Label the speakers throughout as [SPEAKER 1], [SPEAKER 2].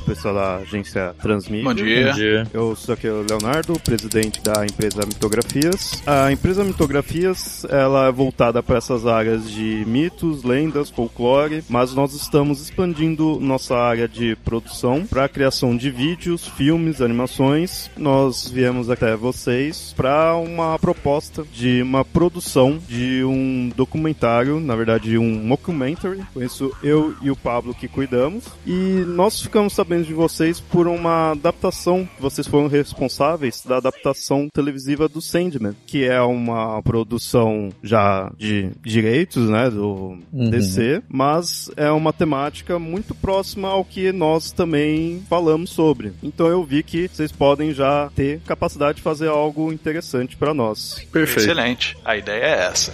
[SPEAKER 1] Pessoal da agência Transmídia.
[SPEAKER 2] Bom dia. Bom dia.
[SPEAKER 1] Eu sou aqui o Leonardo, presidente da empresa Mitografias. A empresa Mitografias, ela é voltada para essas áreas de mitos, lendas, folclore, mas nós estamos expandindo nossa área de produção para a criação de vídeos, filmes, animações. Nós viemos até vocês para uma proposta de uma produção de um documentário, na verdade um mockumentary. Com isso eu e o Pablo que cuidamos. E nós ficamos sabendo de vocês por uma adaptação. Vocês foram responsáveis da adaptação televisiva do Sandman, que é uma produção já de direitos, né, do uhum. DC, mas é uma temática muito próxima ao que nós também falamos sobre. Então eu vi que vocês podem já ter capacidade de fazer algo interessante para nós.
[SPEAKER 2] Perfeito. Excelente. A ideia é essa.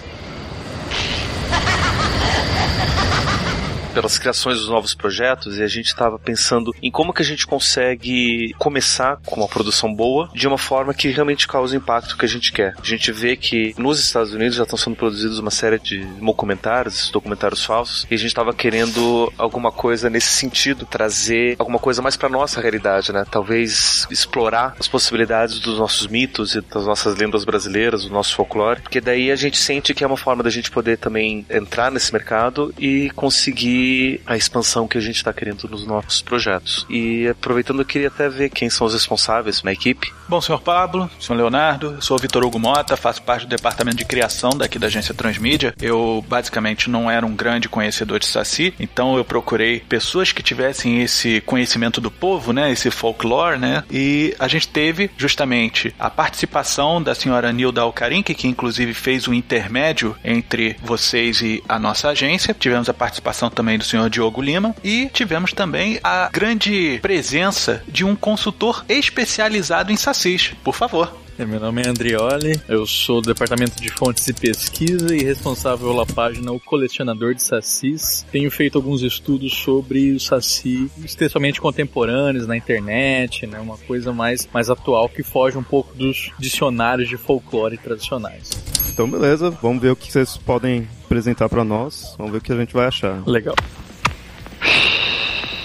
[SPEAKER 2] Pelas criações dos novos projetos e a gente estava pensando em como que a gente consegue começar com uma produção boa de uma forma que realmente cause o impacto que a gente quer. A gente vê que nos Estados Unidos já estão sendo produzidos uma série de documentários, documentários falsos, e a gente estava querendo alguma coisa nesse sentido, trazer alguma coisa mais para nossa realidade, né? Talvez explorar as possibilidades dos nossos mitos e das nossas lendas brasileiras, do nosso folclore, porque daí a gente sente que é uma forma da gente poder também entrar nesse mercado e conseguir a expansão que a gente está querendo nos nossos projetos. E aproveitando, eu queria até ver quem são os responsáveis na equipe.
[SPEAKER 3] Bom, senhor Pablo, senhor Leonardo, sou Vitor Hugo Mota, faço parte do departamento de criação daqui da agência Transmídia. Eu basicamente não era um grande conhecedor de Saci, então eu procurei pessoas que tivessem esse conhecimento do povo, né, esse folclore, né, e a gente teve justamente a participação da senhora Nilda Alcarinque, que inclusive fez o um intermédio entre vocês e a nossa agência. Tivemos a participação também também do senhor Diogo Lima e tivemos também a grande presença de um consultor especializado em sacis. Por favor.
[SPEAKER 4] Meu nome é Andrioli, eu sou do Departamento de Fontes e Pesquisa e responsável pela página O Colecionador de Sacis. Tenho feito alguns estudos sobre o saci, especialmente contemporâneos na internet, né, uma coisa mais, mais atual que foge um pouco dos dicionários de folclore tradicionais.
[SPEAKER 1] Então, beleza, vamos ver o que vocês podem apresentar para nós, vamos ver o que a gente vai achar.
[SPEAKER 4] Legal.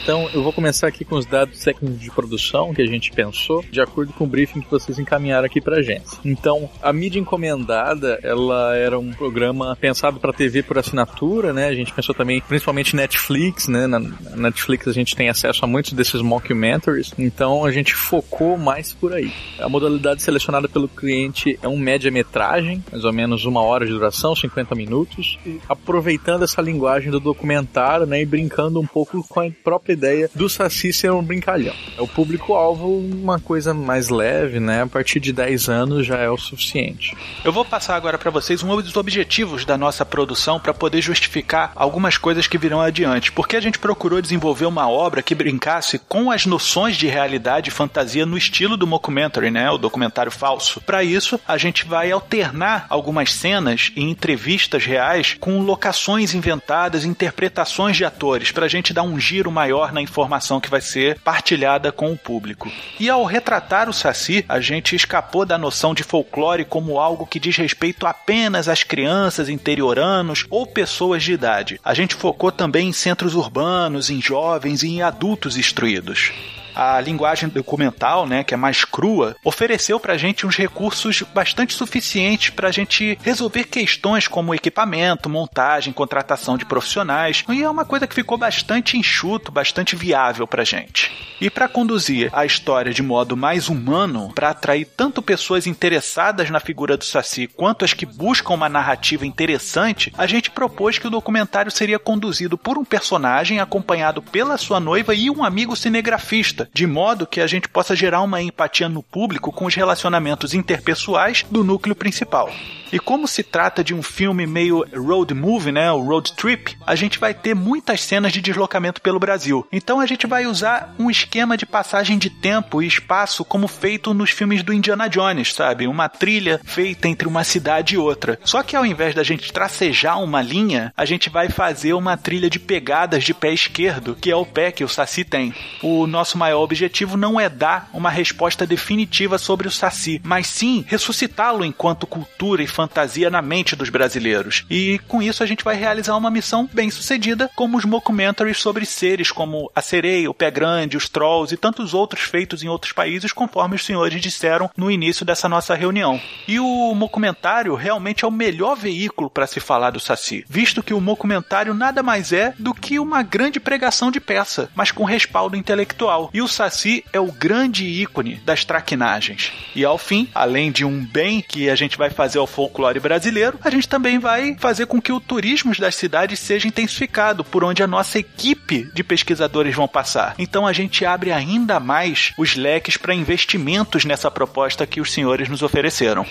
[SPEAKER 4] Então, eu vou começar aqui com os dados técnicos de produção que a gente pensou, de acordo com o briefing que vocês encaminharam aqui pra gente. Então, a mídia encomendada, ela era um programa pensado para TV por assinatura, né? A gente pensou também, principalmente Netflix, né? Na Netflix a gente tem acesso a muitos desses mockumentaries, então a gente focou mais por aí. A modalidade selecionada pelo cliente é um média-metragem, mais ou menos uma hora de duração, 50 minutos, aproveitando essa linguagem do documentário, né? E brincando um pouco com a própria ideia do Saci ser um brincalhão. É o público-alvo uma coisa mais leve, né? A partir de 10 anos já é o suficiente.
[SPEAKER 3] Eu vou passar agora para vocês um dos objetivos da nossa produção para poder justificar algumas coisas que virão adiante. Porque a gente procurou desenvolver uma obra que brincasse com as noções de realidade e fantasia no estilo do mockumentary, né? O documentário falso. Para isso, a gente vai alternar algumas cenas e entrevistas reais com locações inventadas, interpretações de atores, para a gente dar um giro maior na informação que vai ser partilhada com o público. E ao retratar o Saci, a gente escapou da noção de folclore como algo que diz respeito apenas às crianças interioranos ou pessoas de idade. A gente focou também em centros urbanos, em jovens e em adultos instruídos. A linguagem documental, né, que é mais crua, ofereceu pra gente uns recursos bastante suficientes pra gente resolver questões como equipamento, montagem, contratação de profissionais. E é uma coisa que ficou bastante enxuto, bastante viável pra gente. E para conduzir a história de modo mais humano, para atrair tanto pessoas interessadas na figura do Saci quanto as que buscam uma narrativa interessante, a gente propôs que o documentário seria conduzido por um personagem acompanhado pela sua noiva e um amigo cinegrafista, de modo que a gente possa gerar uma empatia no público com os relacionamentos interpessoais do núcleo principal. E como se trata de um filme meio road movie, né, o road trip, a gente vai ter muitas cenas de deslocamento pelo Brasil. Então a gente vai usar um esquema de passagem de tempo e espaço como feito nos filmes do Indiana Jones, sabe? Uma trilha feita entre uma cidade e outra. Só que ao invés da gente tracejar uma linha, a gente vai fazer uma trilha de pegadas de pé esquerdo, que é o pé que o Saci tem. O nosso maior objetivo não é dar uma resposta definitiva sobre o Saci, mas sim ressuscitá-lo enquanto cultura e fantasia na mente dos brasileiros. E com isso a gente vai realizar uma missão bem sucedida, como os mockumentaries sobre seres como a sereia, o pé grande, os trolls e tantos outros feitos em outros países, conforme os senhores disseram no início dessa nossa reunião. E o mockumentário realmente é o melhor veículo para se falar do Saci, visto que o mockumentário nada mais é do que uma grande pregação de peça, mas com respaldo intelectual. E o Saci é o grande ícone das traquinagens. E ao fim, além de um bem que a gente vai fazer ao folclore brasileiro, a gente também vai fazer com que o turismo das cidades seja intensificado, por onde a nossa equipe de pesquisadores vão passar. Então a gente abre ainda mais os leques para investimentos nessa proposta que os senhores nos ofereceram.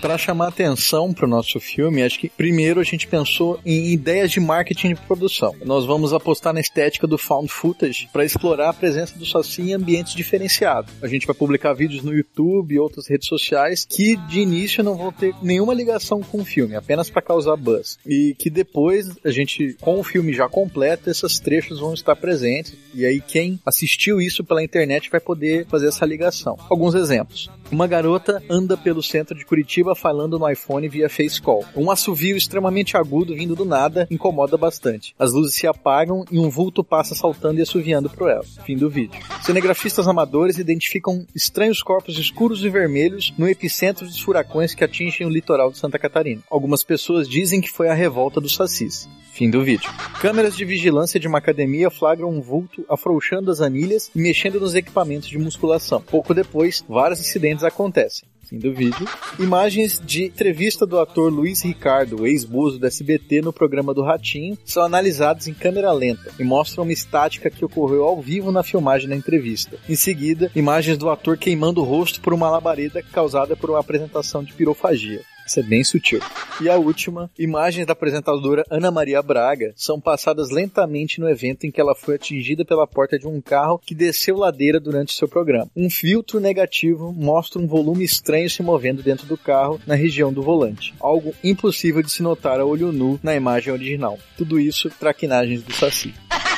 [SPEAKER 4] Para chamar atenção para o nosso filme, acho que primeiro a gente pensou em ideias de marketing de produção. Nós vamos apostar na estética do found footage para explorar a presença do Saci em ambientes diferenciados. A gente vai publicar vídeos no YouTube e outras redes sociais que de início não vão ter nenhuma ligação com o filme, apenas para causar buzz. E que depois a gente, com o filme já completo, esses trechos vão estar presentes. E aí quem assistiu isso pela internet vai poder fazer essa ligação. Alguns exemplos. Uma garota anda pelo centro de Curitiba falando no iPhone via Face Call. Um assovio extremamente agudo vindo do nada incomoda bastante. As luzes se apagam e um vulto passa saltando e assoviando pro ela. Fim do vídeo. Cinegrafistas amadores identificam estranhos corpos escuros e vermelhos no epicentro dos furacões que atingem o litoral de Santa Catarina. Algumas pessoas dizem que foi a revolta dos sacis. Fim do vídeo. Câmeras de vigilância de uma academia flagram um vulto afrouxando as anilhas e mexendo nos equipamentos de musculação. Pouco depois, vários incidentes acontecem. Fim do vídeo. Imagens de entrevista do ator Luiz Ricardo, ex-buzo do SBT, no programa do Ratinho, são analisadas em câmera lenta e mostram uma estática que ocorreu ao vivo na filmagem da entrevista. Em seguida, imagens do ator queimando o rosto por uma labareda causada por uma apresentação de pirofagia. Isso é bem sutil. E a última, imagens da apresentadora Ana Maria Braga são passadas lentamente no evento em que ela foi atingida pela porta de um carro que desceu ladeira durante seu programa. Um filtro negativo mostra um volume estranho se movendo dentro do carro na região do volante. Algo impossível de se notar a olho nu na imagem original. Tudo isso traquinagens do Saci.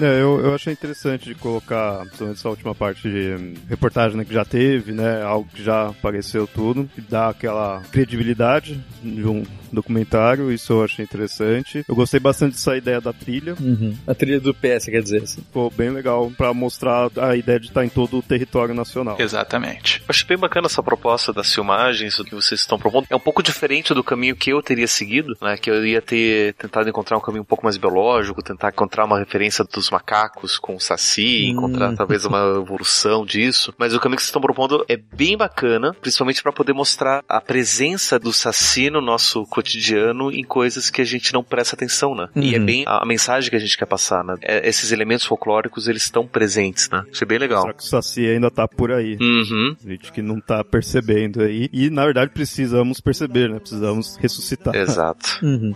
[SPEAKER 1] É, eu, eu achei interessante de colocar, essa última parte de hum, reportagem né, que já teve, né? Algo que já apareceu tudo, que dá aquela credibilidade de um documentário, isso eu achei interessante. Eu gostei bastante dessa ideia da trilha.
[SPEAKER 4] Uhum. A trilha do PS, quer dizer assim.
[SPEAKER 1] Ficou bem legal para mostrar a ideia de estar em todo o território nacional.
[SPEAKER 3] Exatamente.
[SPEAKER 2] Eu achei bem bacana essa proposta das filmagens, o que vocês estão propondo. É um pouco diferente do caminho que eu teria seguido, né? Que eu ia ter tentado encontrar um caminho um pouco mais biológico, tentar encontrar uma referência dos macacos com o saci,
[SPEAKER 4] Hum.
[SPEAKER 2] encontrar talvez uma evolução disso. Mas o caminho que vocês estão propondo é bem bacana, principalmente para poder mostrar a presença do saci no nosso cotidiano em coisas que a gente não presta atenção, né? E é
[SPEAKER 4] Uhum.
[SPEAKER 2] bem a, a mensagem que a gente quer passar, né? É, esses elementos folclóricos, eles estão presentes, né? Achei bem legal.
[SPEAKER 1] Só que o Saci ainda tá por aí.
[SPEAKER 2] Uhum.
[SPEAKER 1] Gente que não tá percebendo aí. E na verdade precisamos perceber, né? Precisamos ressuscitar.
[SPEAKER 2] Exato.
[SPEAKER 4] Uhum.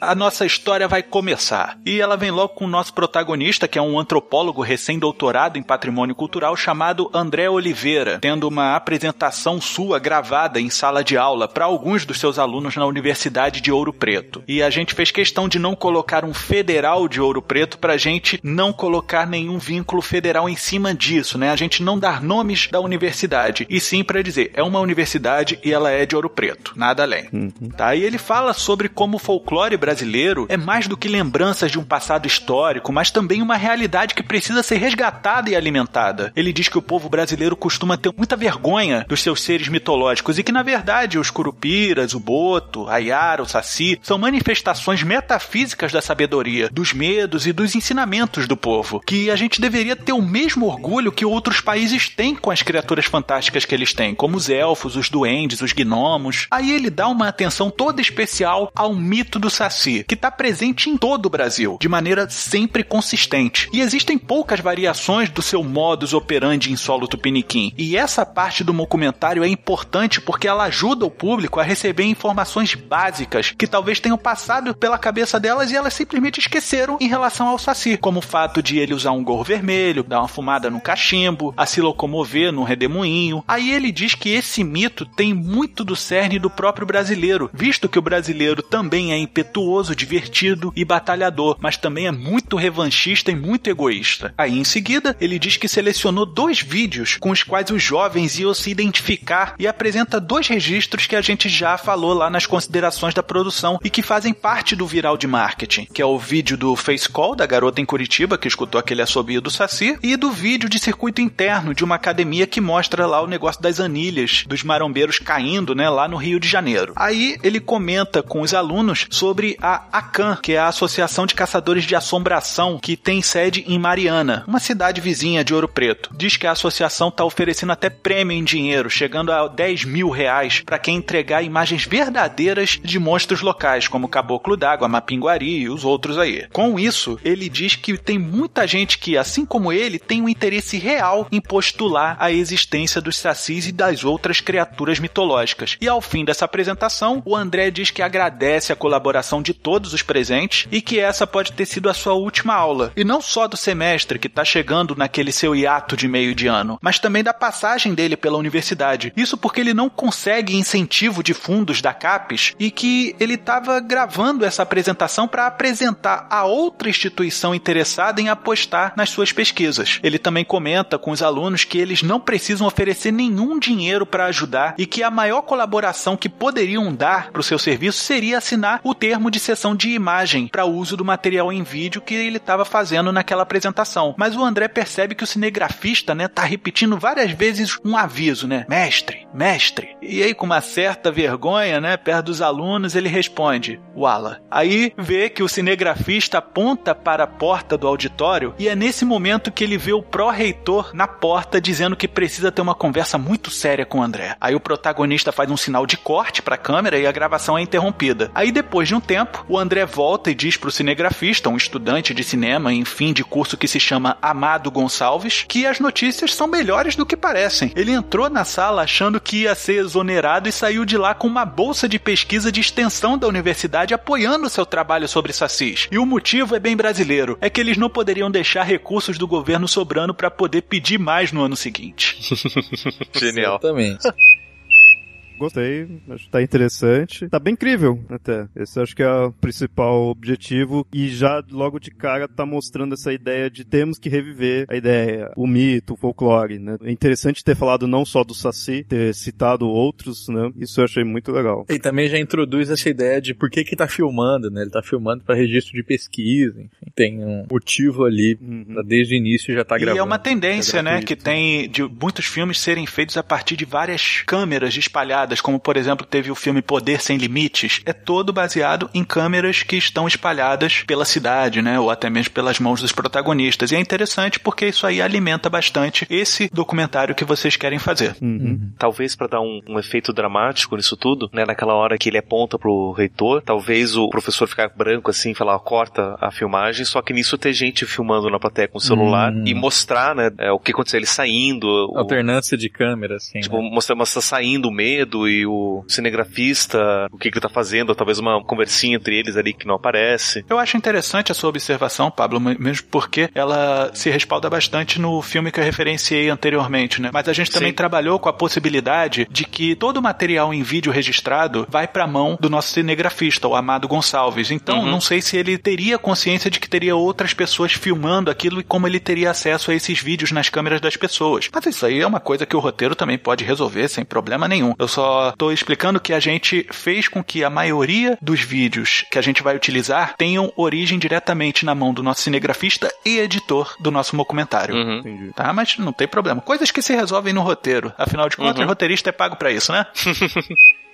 [SPEAKER 3] A nossa história vai começar. E ela vem logo com o nosso protagonista, que é um antropólogo recém-doutorado em patrimônio cultural chamado André Oliveira, tendo uma apresentação sua gravada em sala de aula para alguns dos seus alunos na Universidade de Ouro Preto. E a gente fez questão de não colocar um federal de Ouro Preto pra gente não colocar nenhum vínculo federal em cima disso, né? A gente não dar nomes da universidade, e sim para dizer, é uma universidade e ela é de Ouro Preto, nada além.
[SPEAKER 1] Uhum.
[SPEAKER 3] Tá? E ele fala sobre como o folclore brasileiro brasileiro é mais do que lembranças de um passado histórico, mas também uma realidade que precisa ser resgatada e alimentada. Ele diz que o povo brasileiro costuma ter muita vergonha dos seus seres mitológicos e que, na verdade, os curupiras, o boto, a yara, o saci, são manifestações metafísicas da sabedoria, dos medos e dos ensinamentos do povo, que a gente deveria ter o mesmo orgulho que outros países têm com as criaturas fantásticas que eles têm, como os elfos, os duendes, os gnomos. Aí ele dá uma atenção toda especial ao mito do Saci, que está presente em todo o Brasil, de maneira sempre consistente. E existem poucas variações do seu modus operandi em solo tupiniquim. E essa parte do documentário é importante porque ela ajuda o público a receber informações básicas que talvez tenham passado pela cabeça delas e elas simplesmente esqueceram em relação ao Saci, como o fato de ele usar um gorro vermelho, dar uma fumada no cachimbo, a se locomover no redemoinho. Aí ele diz que esse mito tem muito do cerne do próprio brasileiro, visto que o brasileiro também é impetuoso, divertido e batalhador, mas também é muito revanchista e muito egoísta. Aí em seguida, ele diz que selecionou dois vídeos com os quais os jovens iam se identificar e apresenta dois registros que a gente já falou lá nas considerações da produção e que fazem parte do viral de marketing, que é o vídeo do Face Call da garota em Curitiba que escutou aquele assobio do Saci e do vídeo de circuito interno de uma academia que mostra lá o negócio das anilhas dos marombeiros caindo, né, lá no Rio de Janeiro. Aí ele comenta com os alunos sobre a ACAN, que é a Associação de Caçadores de Assombração, que tem sede em Mariana, uma cidade vizinha de Ouro Preto. Diz que a associação está oferecendo até prêmio em dinheiro, chegando a 10 mil reais para quem entregar imagens verdadeiras de monstros locais, como Caboclo d'Água, Mapinguari e os outros aí. Com isso, ele diz que tem muita gente que, assim como ele, tem um interesse real em postular a existência dos sacis e das outras criaturas mitológicas. E ao fim dessa apresentação, o André diz que agradece a colaboração de todos os presentes e que essa pode ter sido a sua última aula. E não só do semestre que está chegando naquele seu hiato de meio de ano, mas também da passagem dele pela universidade. Isso porque ele não consegue incentivo de fundos da CAPES e que ele estava gravando essa apresentação para apresentar a outra instituição interessada em apostar nas suas pesquisas. Ele também comenta com os alunos que eles não precisam oferecer nenhum dinheiro para ajudar e que a maior colaboração que poderiam dar para o seu serviço seria assinar o termo de sessão de imagem para uso do material em vídeo que ele estava fazendo naquela apresentação. Mas o André percebe que o cinegrafista, né, tá repetindo várias vezes um aviso, né? Mestre, mestre. E aí com uma certa vergonha, né, perto dos alunos, ele responde: "Wala". Aí vê que o cinegrafista aponta para a porta do auditório e é nesse momento que ele vê o pró-reitor na porta dizendo que precisa ter uma conversa muito séria com o André. Aí o protagonista faz um sinal de corte para a câmera e a gravação é interrompida. Aí depois de um tempo, o André volta e diz pro cinegrafista, um estudante de cinema em fim de curso que se chama Amado Gonçalves, que as notícias são melhores do que parecem. Ele entrou na sala achando que ia ser exonerado e saiu de lá com uma bolsa de pesquisa de extensão da universidade apoiando seu trabalho sobre sacis. E o motivo é bem brasileiro, é que eles não poderiam deixar recursos do governo sobrando para poder pedir mais no ano seguinte.
[SPEAKER 2] Genial.
[SPEAKER 4] Exatamente.
[SPEAKER 1] Gostei, acho que tá interessante. Tá bem incrível, até. Esse acho que é o principal objetivo. E já logo de cara tá mostrando essa ideia de temos que reviver a ideia, o mito, o folclore, né? É interessante ter falado não só do Saci, ter citado outros, né? Isso eu achei muito legal.
[SPEAKER 4] E também já introduz essa ideia de por que que tá filmando, né? Ele tá filmando para registro de pesquisa, enfim. Tem um motivo ali,
[SPEAKER 1] Uhum.
[SPEAKER 4] pra desde o início já tá
[SPEAKER 3] E
[SPEAKER 4] gravando.
[SPEAKER 3] é uma tendência,
[SPEAKER 1] É
[SPEAKER 3] né, que tem de muitos filmes serem feitos a partir de várias câmeras espalhadas, como por exemplo teve o filme Poder Sem Limites. É todo baseado em câmeras que estão espalhadas pela cidade, né, ou até mesmo pelas mãos dos protagonistas. E é interessante porque isso aí alimenta bastante esse documentário que vocês querem fazer.
[SPEAKER 1] Uhum.
[SPEAKER 2] Talvez para dar um, um efeito dramático nisso tudo, né? Naquela hora que ele aponta pro reitor, talvez o professor ficar branco assim, falar, ó, corta a filmagem, só que nisso ter gente filmando na plateia com o celular
[SPEAKER 4] Hum.
[SPEAKER 2] e mostrar, né, é, o que aconteceu, ele saindo, o-
[SPEAKER 4] Alternância de câmera, assim.
[SPEAKER 2] Tipo,
[SPEAKER 4] né?
[SPEAKER 2] mostrar, mostrar saindo o medo e o cinegrafista, o que, que ele tá fazendo, talvez uma conversinha entre eles ali que não aparece.
[SPEAKER 3] Eu acho interessante a sua observação, Pablo, mesmo porque ela se respalda bastante no filme que eu referenciei anteriormente, né? Mas a gente também
[SPEAKER 2] Sim.
[SPEAKER 3] trabalhou com a possibilidade de que todo o material em vídeo registrado vai pra mão do nosso cinegrafista, o Amado Gonçalves. Então,
[SPEAKER 2] Uhum.
[SPEAKER 3] não sei se ele teria consciência de que teria outras pessoas filmando aquilo e como ele teria acesso a esses vídeos nas câmeras das pessoas. Mas isso aí é uma coisa que o roteiro também pode resolver sem problema nenhum. Eu só só tô explicando que a gente fez com que a maioria dos vídeos que a gente vai utilizar tenham origem diretamente na mão do nosso cinegrafista e editor do nosso documentário.
[SPEAKER 2] Uhum.
[SPEAKER 3] Tá? Mas não tem problema. Coisas que se resolvem no roteiro. Afinal de contas,
[SPEAKER 2] Uhum.
[SPEAKER 3] o roteirista é pago pra isso, né?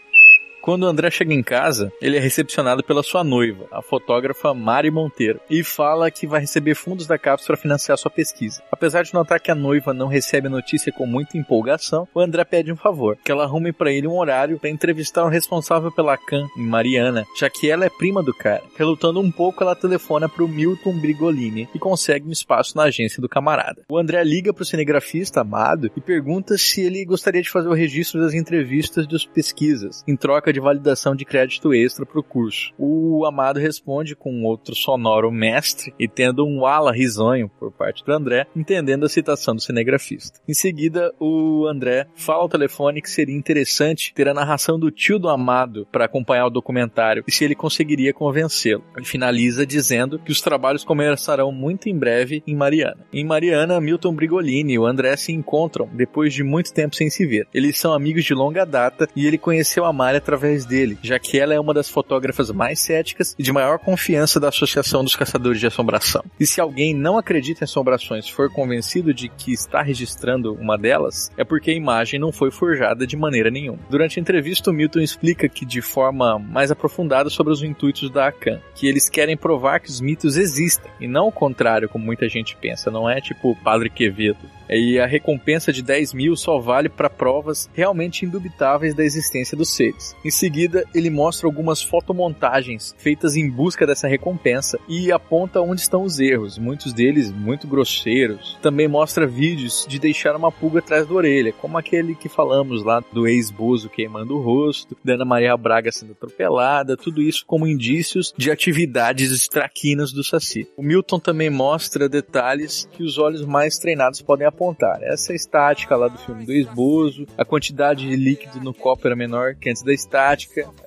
[SPEAKER 4] Quando o André chega em casa, ele é recepcionado pela sua noiva, a fotógrafa Mari Monteiro, e fala que vai receber fundos da CAPES para financiar sua pesquisa. Apesar de notar que a noiva não recebe a notícia com muita empolgação, o André pede um favor, que ela arrume para ele um horário para entrevistar o responsável pela CAN Mariana, já que ela é prima do cara. Relutando um pouco, ela telefona para o Milton Brigolini e consegue um espaço na agência do camarada. O André liga para o cinegrafista amado e pergunta se ele gostaria de fazer o registro das entrevistas das pesquisas, em troca de validação de crédito extra para o curso. O Amado responde com outro sonoro mestre e tendo um ala risonho por parte do André, entendendo a citação do cinegrafista. Em seguida, o André fala ao telefone que seria interessante ter a narração do tio do Amado para acompanhar o documentário e se ele conseguiria convencê-lo. Ele finaliza dizendo que os trabalhos começarão muito em breve em Mariana. Em Mariana, Milton Brigolini e o André se encontram depois de muito tempo sem se ver. Eles são amigos de longa data e ele conheceu a Mari através dele, já que ela é uma das fotógrafas mais céticas e de maior confiança da Associação dos Caçadores de Assombração. E se alguém não acredita em assombrações for convencido de que está registrando uma delas, é porque a imagem não foi forjada de maneira nenhuma. Durante a entrevista, o Milton explica que de forma mais aprofundada sobre os intuitos da ACAN, que eles querem provar que os mitos existem, e não o contrário, como muita gente pensa, não é tipo o Padre Quevedo. E a recompensa de 10 mil só vale para provas realmente indubitáveis da existência dos seres. Em seguida, ele mostra algumas fotomontagens feitas em busca dessa recompensa e aponta onde estão os erros, muitos deles muito grosseiros. Também mostra vídeos de deixar uma pulga atrás da orelha, como aquele que falamos lá do ex-bozo queimando o rosto, da Ana Maria Braga sendo atropelada, tudo isso como indícios de atividades traquinas do Saci. O Milton também mostra detalhes que os olhos mais treinados podem apontar. Essa estática lá do filme do ex-bozo, a quantidade de líquido no copo era menor que antes da estática,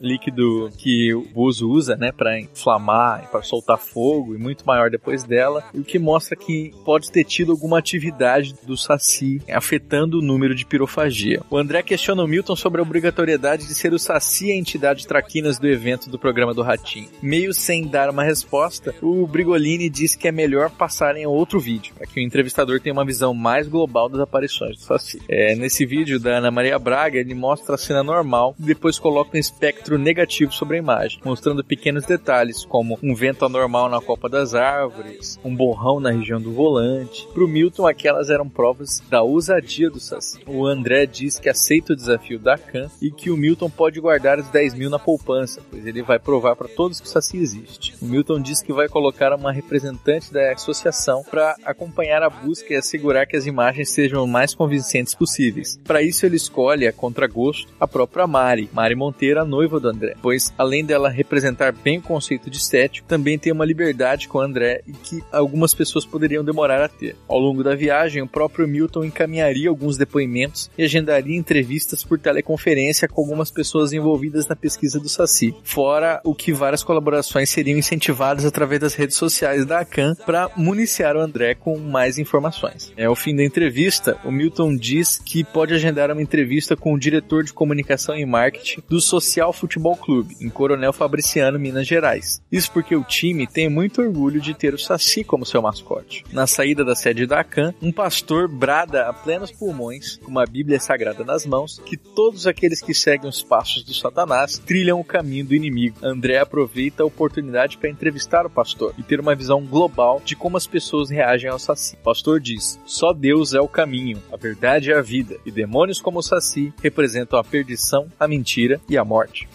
[SPEAKER 4] líquido que o bozo usa, né, para inflamar, para soltar fogo e muito maior depois dela, o que mostra que pode ter tido alguma atividade do Saci afetando o número de pirofagia. O André questiona o Milton sobre a obrigatoriedade de ser o Saci a entidade traquinas do evento do programa do Ratinho. Meio sem dar uma resposta, o Brigolini diz que é melhor passarem a outro vídeo, para que o entrevistador tenha uma visão mais global das aparições do Saci. É, nesse vídeo da Ana Maria Braga, ele mostra a cena normal depois coloca um espectro negativo sobre a imagem, mostrando pequenos detalhes, como um vento anormal na copa das árvores, um borrão na região do volante. Para o Milton, aquelas eram provas da ousadia do Saci. O André diz que aceita o desafio da Khan e que o Milton pode guardar os 10 mil na poupança, pois ele vai provar para todos que o Saci existe. O Milton diz que vai colocar uma representante da associação para acompanhar a busca e assegurar que as imagens sejam mais convincentes possíveis. Para isso, ele escolhe, a contragosto, a própria Mari, Mari Monteiro, a noiva do André, pois além dela representar bem o conceito de estético, também tem uma liberdade com o André e que algumas pessoas poderiam demorar a ter. Ao longo da viagem, o próprio Milton encaminharia alguns depoimentos e agendaria entrevistas por teleconferência com algumas pessoas envolvidas na pesquisa do Saci, fora o que várias colaborações seriam incentivadas através das redes sociais da ACAN para municiar o André com mais informações. É, ao fim da entrevista, o Milton diz que pode agendar uma entrevista com o diretor de comunicação e marketing do Social Futebol Clube, em Coronel Fabriciano, Minas Gerais. Isso porque o time tem muito orgulho de ter o Saci como seu mascote. Na saída da sede da ACAN, um pastor brada a plenos pulmões, com uma Bíblia sagrada nas mãos, que todos aqueles que seguem os passos do Satanás trilham o caminho do inimigo. André aproveita a oportunidade para entrevistar o pastor e ter uma visão global de como as pessoas reagem ao Saci. O pastor diz: só Deus é o caminho, a verdade é a vida, e demônios como o Saci representam a perdição, a mentira e a morte.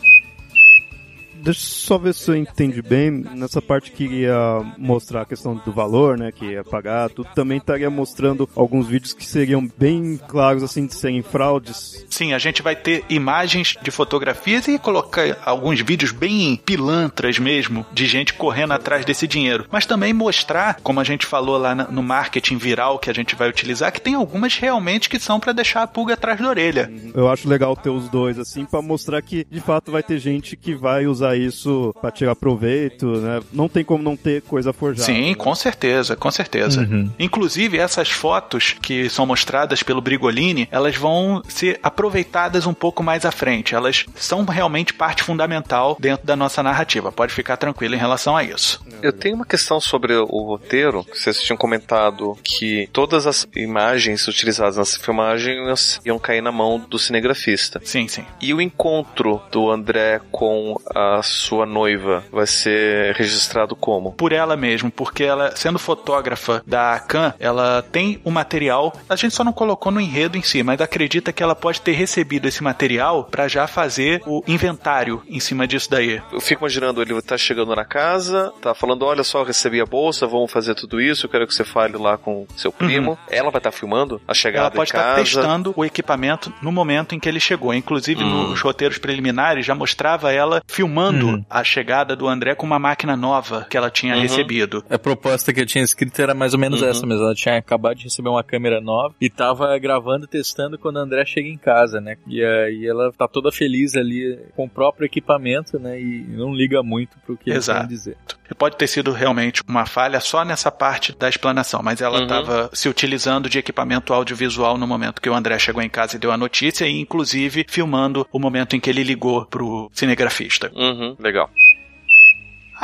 [SPEAKER 1] Deixa eu só ver se eu entendi bem. Nessa parte que ia mostrar a questão do valor, né? Que ia pagar, tudo também estaria mostrando alguns vídeos que seriam bem claros, assim, de serem fraudes.
[SPEAKER 3] Sim, a gente vai ter imagens de fotografias e colocar alguns vídeos bem pilantras mesmo, de gente correndo atrás desse dinheiro. Mas também mostrar, como a gente falou lá no marketing viral que a gente vai utilizar, que tem algumas realmente que são para deixar a pulga atrás da orelha.
[SPEAKER 1] Eu acho legal ter os dois, assim, para mostrar que de fato vai ter gente que vai usar usar isso para tirar proveito, né? Não tem como não ter coisa forjada.
[SPEAKER 3] Sim,
[SPEAKER 1] né?
[SPEAKER 3] com certeza, com certeza.
[SPEAKER 4] Uhum.
[SPEAKER 3] Inclusive, essas fotos que são mostradas pelo Brigolini, elas vão ser aproveitadas um pouco mais à frente. Elas são realmente parte fundamental dentro da nossa narrativa. Pode ficar tranquilo em relação a isso.
[SPEAKER 2] Eu tenho uma questão sobre o roteiro. Vocês tinham comentado que todas as imagens utilizadas nessa filmagem iam cair na mão do cinegrafista.
[SPEAKER 3] Sim, sim.
[SPEAKER 2] E o encontro do André com a sua noiva vai ser registrado como?
[SPEAKER 3] Por ela mesmo, porque ela, sendo fotógrafa da Can, ela tem o material. A gente só não colocou no enredo em si, mas acredita que ela pode ter recebido esse material para já fazer o inventário em cima disso daí.
[SPEAKER 2] Eu fico imaginando, ele tá chegando na casa, tá falando, olha só, eu recebi a bolsa, vamos fazer tudo isso, eu quero que você fale lá com seu primo. Ela vai estar filmando a chegada
[SPEAKER 3] Ela pode estar
[SPEAKER 2] casa.
[SPEAKER 3] testando o equipamento no momento em que ele chegou. Inclusive,
[SPEAKER 2] Hum.
[SPEAKER 3] nos roteiros preliminares já mostrava ela filmando
[SPEAKER 4] Hum.
[SPEAKER 3] a chegada do André com uma máquina nova que ela tinha
[SPEAKER 2] Uhum.
[SPEAKER 3] recebido.
[SPEAKER 4] A proposta que eu tinha escrito era mais ou menos
[SPEAKER 2] Uhum.
[SPEAKER 4] essa mesmo. Ela tinha acabado de receber uma câmera nova e tava gravando, testando quando a André chega em casa, né? E aí ela tá toda feliz ali com o próprio equipamento, né? E não liga muito pro que eles
[SPEAKER 3] Exato.
[SPEAKER 4] vão dizer.
[SPEAKER 3] Pode ter sido realmente uma falha só nessa parte da explanação, mas ela
[SPEAKER 2] Uhum.
[SPEAKER 3] estava se utilizando de equipamento audiovisual no momento que o André chegou em casa e deu a notícia, e inclusive filmando o momento em que ele ligou pro cinegrafista.
[SPEAKER 2] Uhum, legal.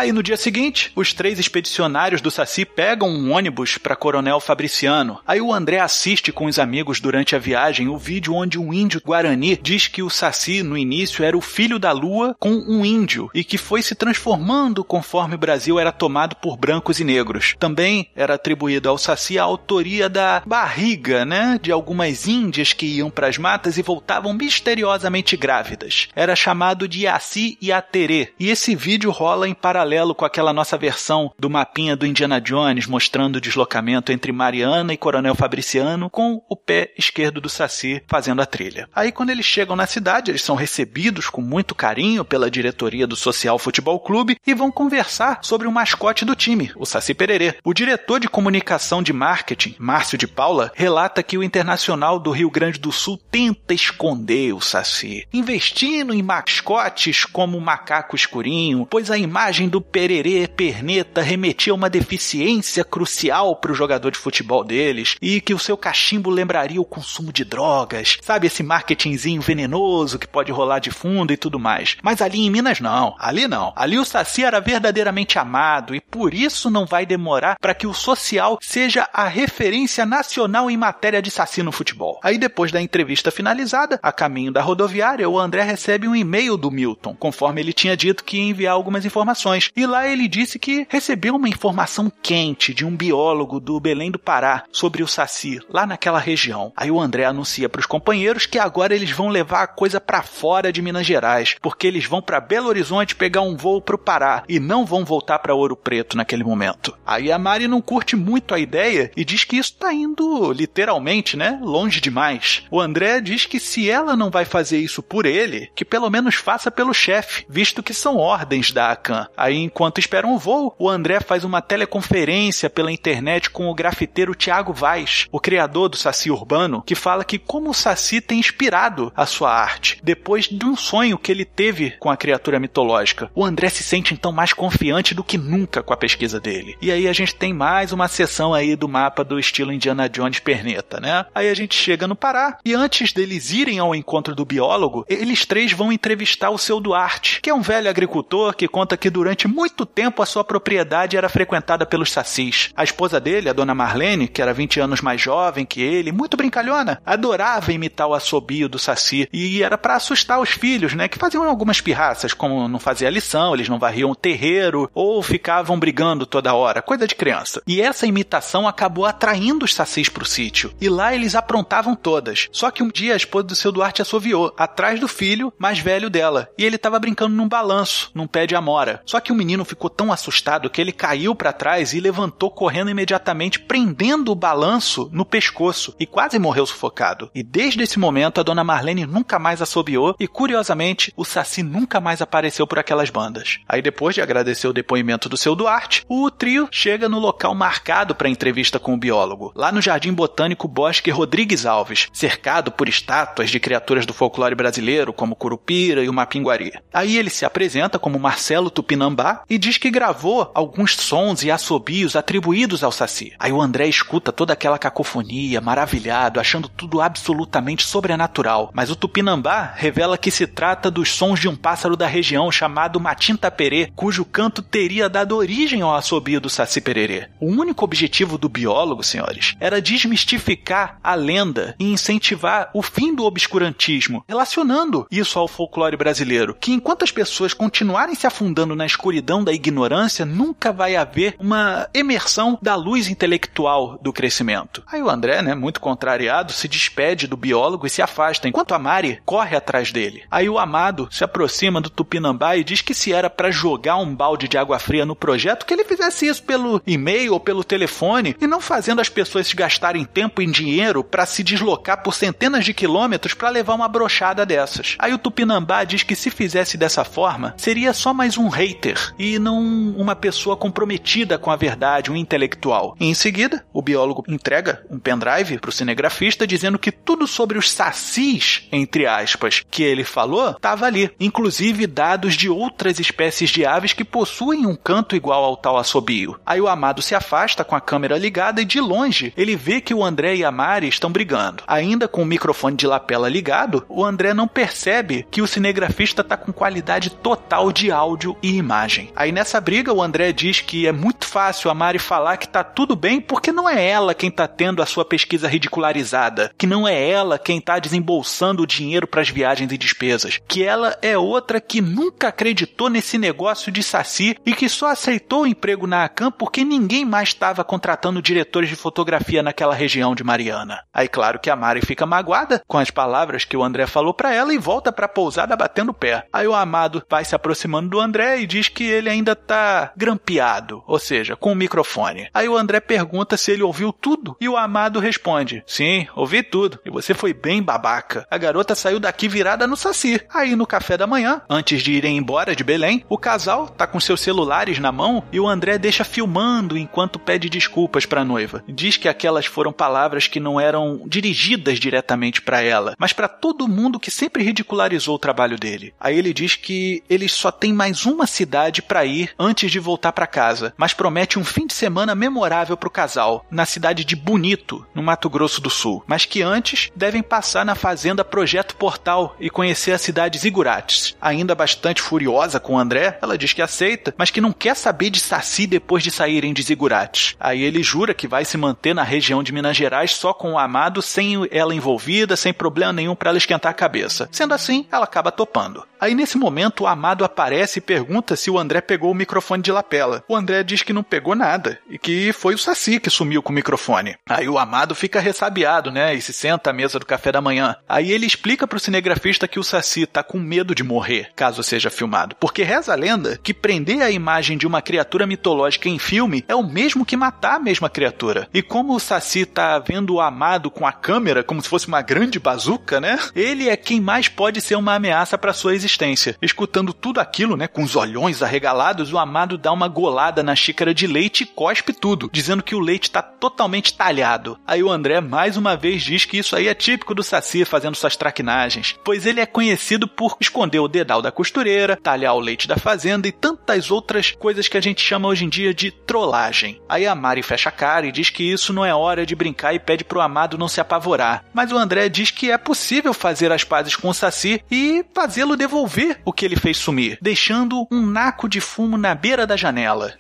[SPEAKER 3] Aí no dia seguinte, os três expedicionários do Saci pegam um ônibus para Coronel Fabriciano. Aí o André assiste com os amigos durante a viagem o vídeo onde um índio guarani diz que o Saci no início era o filho da lua com um índio e que foi se transformando conforme o Brasil era tomado por brancos e negros. Também era atribuída ao Saci a autoria da barriga, né, de algumas índias que iam para as matas e voltavam misteriosamente grávidas. Era chamado de Yaci e Aterê. E esse vídeo rola em paralelo com aquela nossa versão do mapinha do Indiana Jones mostrando o deslocamento entre Mariana e Coronel Fabriciano com o pé esquerdo do Saci fazendo a trilha. Aí quando eles chegam na cidade, eles são recebidos com muito carinho pela diretoria do Social Futebol Clube e vão conversar sobre o mascote do time, o Saci Pererê. O diretor de comunicação de marketing, Márcio de Paula, relata que o Internacional do Rio Grande do Sul tenta esconder o Saci, investindo em mascotes como o macaco escurinho, pois a imagem do Pererê Perneta remetia a uma deficiência crucial para o jogador de futebol deles e que o seu cachimbo lembraria o consumo de drogas, sabe esse marketingzinho venenoso que pode rolar de fundo e tudo mais. Mas ali em Minas não, ali não. Ali o Saci era verdadeiramente amado e por isso não vai demorar para que o social seja a referência nacional em matéria de Saci no futebol. Aí depois da entrevista finalizada, a caminho da rodoviária, o André recebe um e-mail do Milton, conforme ele tinha dito que ia enviar algumas informações. E lá ele disse que recebeu uma informação quente de um biólogo do Belém do Pará sobre o Saci, lá naquela região. Aí o André anuncia para os companheiros que agora eles vão levar a coisa para fora de Minas Gerais, porque eles vão para Belo Horizonte pegar um voo para o Pará e não vão voltar para Ouro Preto naquele momento. Aí a Mari não curte muito a ideia e diz que isso tá indo literalmente, né, longe demais. O André diz que se ela não vai fazer isso por ele, que pelo menos faça pelo chefe, visto que são ordens da ACAN. Aí enquanto esperam o voo, o André faz uma teleconferência pela internet com o grafiteiro Tiago Vaz, o criador do Saci Urbano, que fala que como o Saci tem inspirado a sua arte, depois de um sonho que ele teve com a criatura mitológica. O André se sente então mais confiante do que nunca com a pesquisa dele. E aí a gente tem mais uma sessão aí do mapa do estilo Indiana Jones perneta, né? Aí a gente chega no Pará e antes deles irem ao encontro do biólogo, eles três vão entrevistar o seu Duarte, que é um velho agricultor que conta que durante muito tempo a sua propriedade era frequentada pelos sacis. A esposa dele, a dona Marlene, que era 20 anos mais jovem que ele, muito brincalhona, adorava imitar o assobio do saci e era para assustar os filhos, né, que faziam algumas pirraças, como não fazer a lição, eles não varriam o terreiro ou ficavam brigando toda hora, coisa de criança. E essa imitação acabou atraindo os sacis pro sítio. E lá eles aprontavam todas. Só que um dia a esposa do seu Duarte assoviou, atrás do filho mais velho dela. E ele tava brincando num balanço, num pé de amora. Só que que o menino ficou tão assustado que ele caiu para trás e levantou correndo imediatamente, prendendo o balanço no pescoço e quase morreu sufocado. E desde esse momento a dona Marlene nunca mais assobiou e curiosamente o Saci nunca mais apareceu por aquelas bandas. Aí depois de agradecer o depoimento do seu Duarte, o trio chega no local marcado para entrevista com o biólogo, lá no Jardim Botânico Bosque Rodrigues Alves, cercado por estátuas de criaturas do folclore brasileiro como Curupira e o Mapinguari. Aí ele se apresenta como Marcelo Tupinambá e diz que gravou alguns sons e assobios atribuídos ao Saci. Aí o André escuta toda aquela cacofonia, maravilhado, achando tudo absolutamente sobrenatural. Mas o Tupinambá revela que se trata dos sons de um pássaro da região chamado Matinta Perê, cujo canto teria dado origem ao assobio do Saci Pererê. O único objetivo do biólogo, senhores, era desmistificar a lenda e incentivar o fim do obscurantismo, relacionando isso ao folclore brasileiro, que enquanto as pessoas continuarem se afundando na escuridão da ignorância, nunca vai haver uma emersão da luz intelectual do crescimento. Aí o André, né, muito contrariado, se despede do biólogo e se afasta, enquanto a Mari corre atrás dele. Aí o amado se aproxima do Tupinambá e diz que se era para jogar um balde de água fria no projeto, que ele fizesse isso pelo e-mail ou pelo telefone e não fazendo as pessoas se gastarem tempo e dinheiro para se deslocar por centenas de quilômetros para levar uma brochada dessas. Aí o Tupinambá diz que se fizesse dessa forma, seria só mais um hater e não uma pessoa comprometida com a verdade, um intelectual. E em seguida, o biólogo entrega um pendrive pro cinegrafista dizendo que tudo sobre os sacis, entre aspas, que ele falou, estava ali, inclusive dados de outras espécies de aves que possuem um canto igual ao tal assobio. Aí o amado se afasta com a câmera ligada e de longe ele vê que o André e a Mari estão brigando. Ainda com o microfone de lapela ligado, o André não percebe que o cinegrafista está com qualidade total de áudio e imagem. Aí nessa briga o André diz que é muito fácil a Mari falar que tá tudo bem porque não é ela quem tá tendo a sua pesquisa ridicularizada, que não é ela quem tá desembolsando o dinheiro para as viagens e despesas, que ela é outra que nunca acreditou nesse negócio de saci e que só aceitou o emprego na ACAM porque ninguém mais estava contratando diretores de fotografia naquela região de Mariana. Aí claro que a Mari fica magoada com as palavras que o André falou para ela e volta para a pousada batendo pé. Aí o amado vai se aproximando do André e diz que ele ainda tá grampeado, ou seja, com o microfone. Aí o André pergunta se ele ouviu tudo e o amado responde: Sim, ouvi tudo. E você foi bem babaca. A garota saiu daqui virada no saci. Aí no café da manhã, antes de irem embora de Belém, o casal tá com seus celulares na mão e o André deixa filmando enquanto pede desculpas para a noiva. Diz que aquelas foram palavras que não eram dirigidas diretamente para ela, mas para todo mundo que sempre ridicularizou o trabalho dele. Aí ele diz que eles só têm mais uma cidade para ir antes de voltar para casa, mas promete um fim de semana memorável para o casal, na cidade de Bonito, no Mato Grosso do Sul, mas que antes devem passar na fazenda Projeto Portal e conhecer a cidade Zigurates. Ainda bastante furiosa com André, ela diz que aceita, mas que não quer saber de Saci depois de saírem de Zigurates. Aí ele jura que vai se manter na região de Minas Gerais só com o amado, sem ela envolvida, sem problema nenhum para ela esquentar a cabeça. Sendo assim, ela acaba topando. Aí nesse momento o amado aparece e pergunta se o André pegou o microfone de lapela. O André diz que não pegou nada e que foi o Saci que sumiu com o microfone. Aí o amado fica ressabiado, né, e se senta à mesa do café da manhã. Aí ele explica pro cinegrafista que o Saci tá com medo de morrer, caso seja filmado, porque reza a lenda que prender a imagem de uma criatura mitológica em filme é o mesmo que matar a mesma criatura. E como o Saci tá vendo o amado com a câmera como se fosse uma grande bazuca, né? Ele é quem mais pode ser uma ameaça para sua existência. Escutando tudo aquilo, né, com os olhões arregalados, o amado dá uma golada na xícara de leite e cospe tudo, dizendo que o leite está totalmente talhado. Aí o André mais uma vez diz que isso aí é típico do Saci fazendo suas traquinagens, pois ele é conhecido por esconder o dedal da costureira, talhar o leite da fazenda e tantas outras coisas que a gente chama hoje em dia de trollagem. Aí a Mari fecha a cara e diz que isso não é hora de brincar e pede pro amado não se apavorar. Mas o André diz que é possível fazer as pazes com o Saci e fazê-lo devolver o que ele fez sumir, deixando um naco de fumo na beira da janela.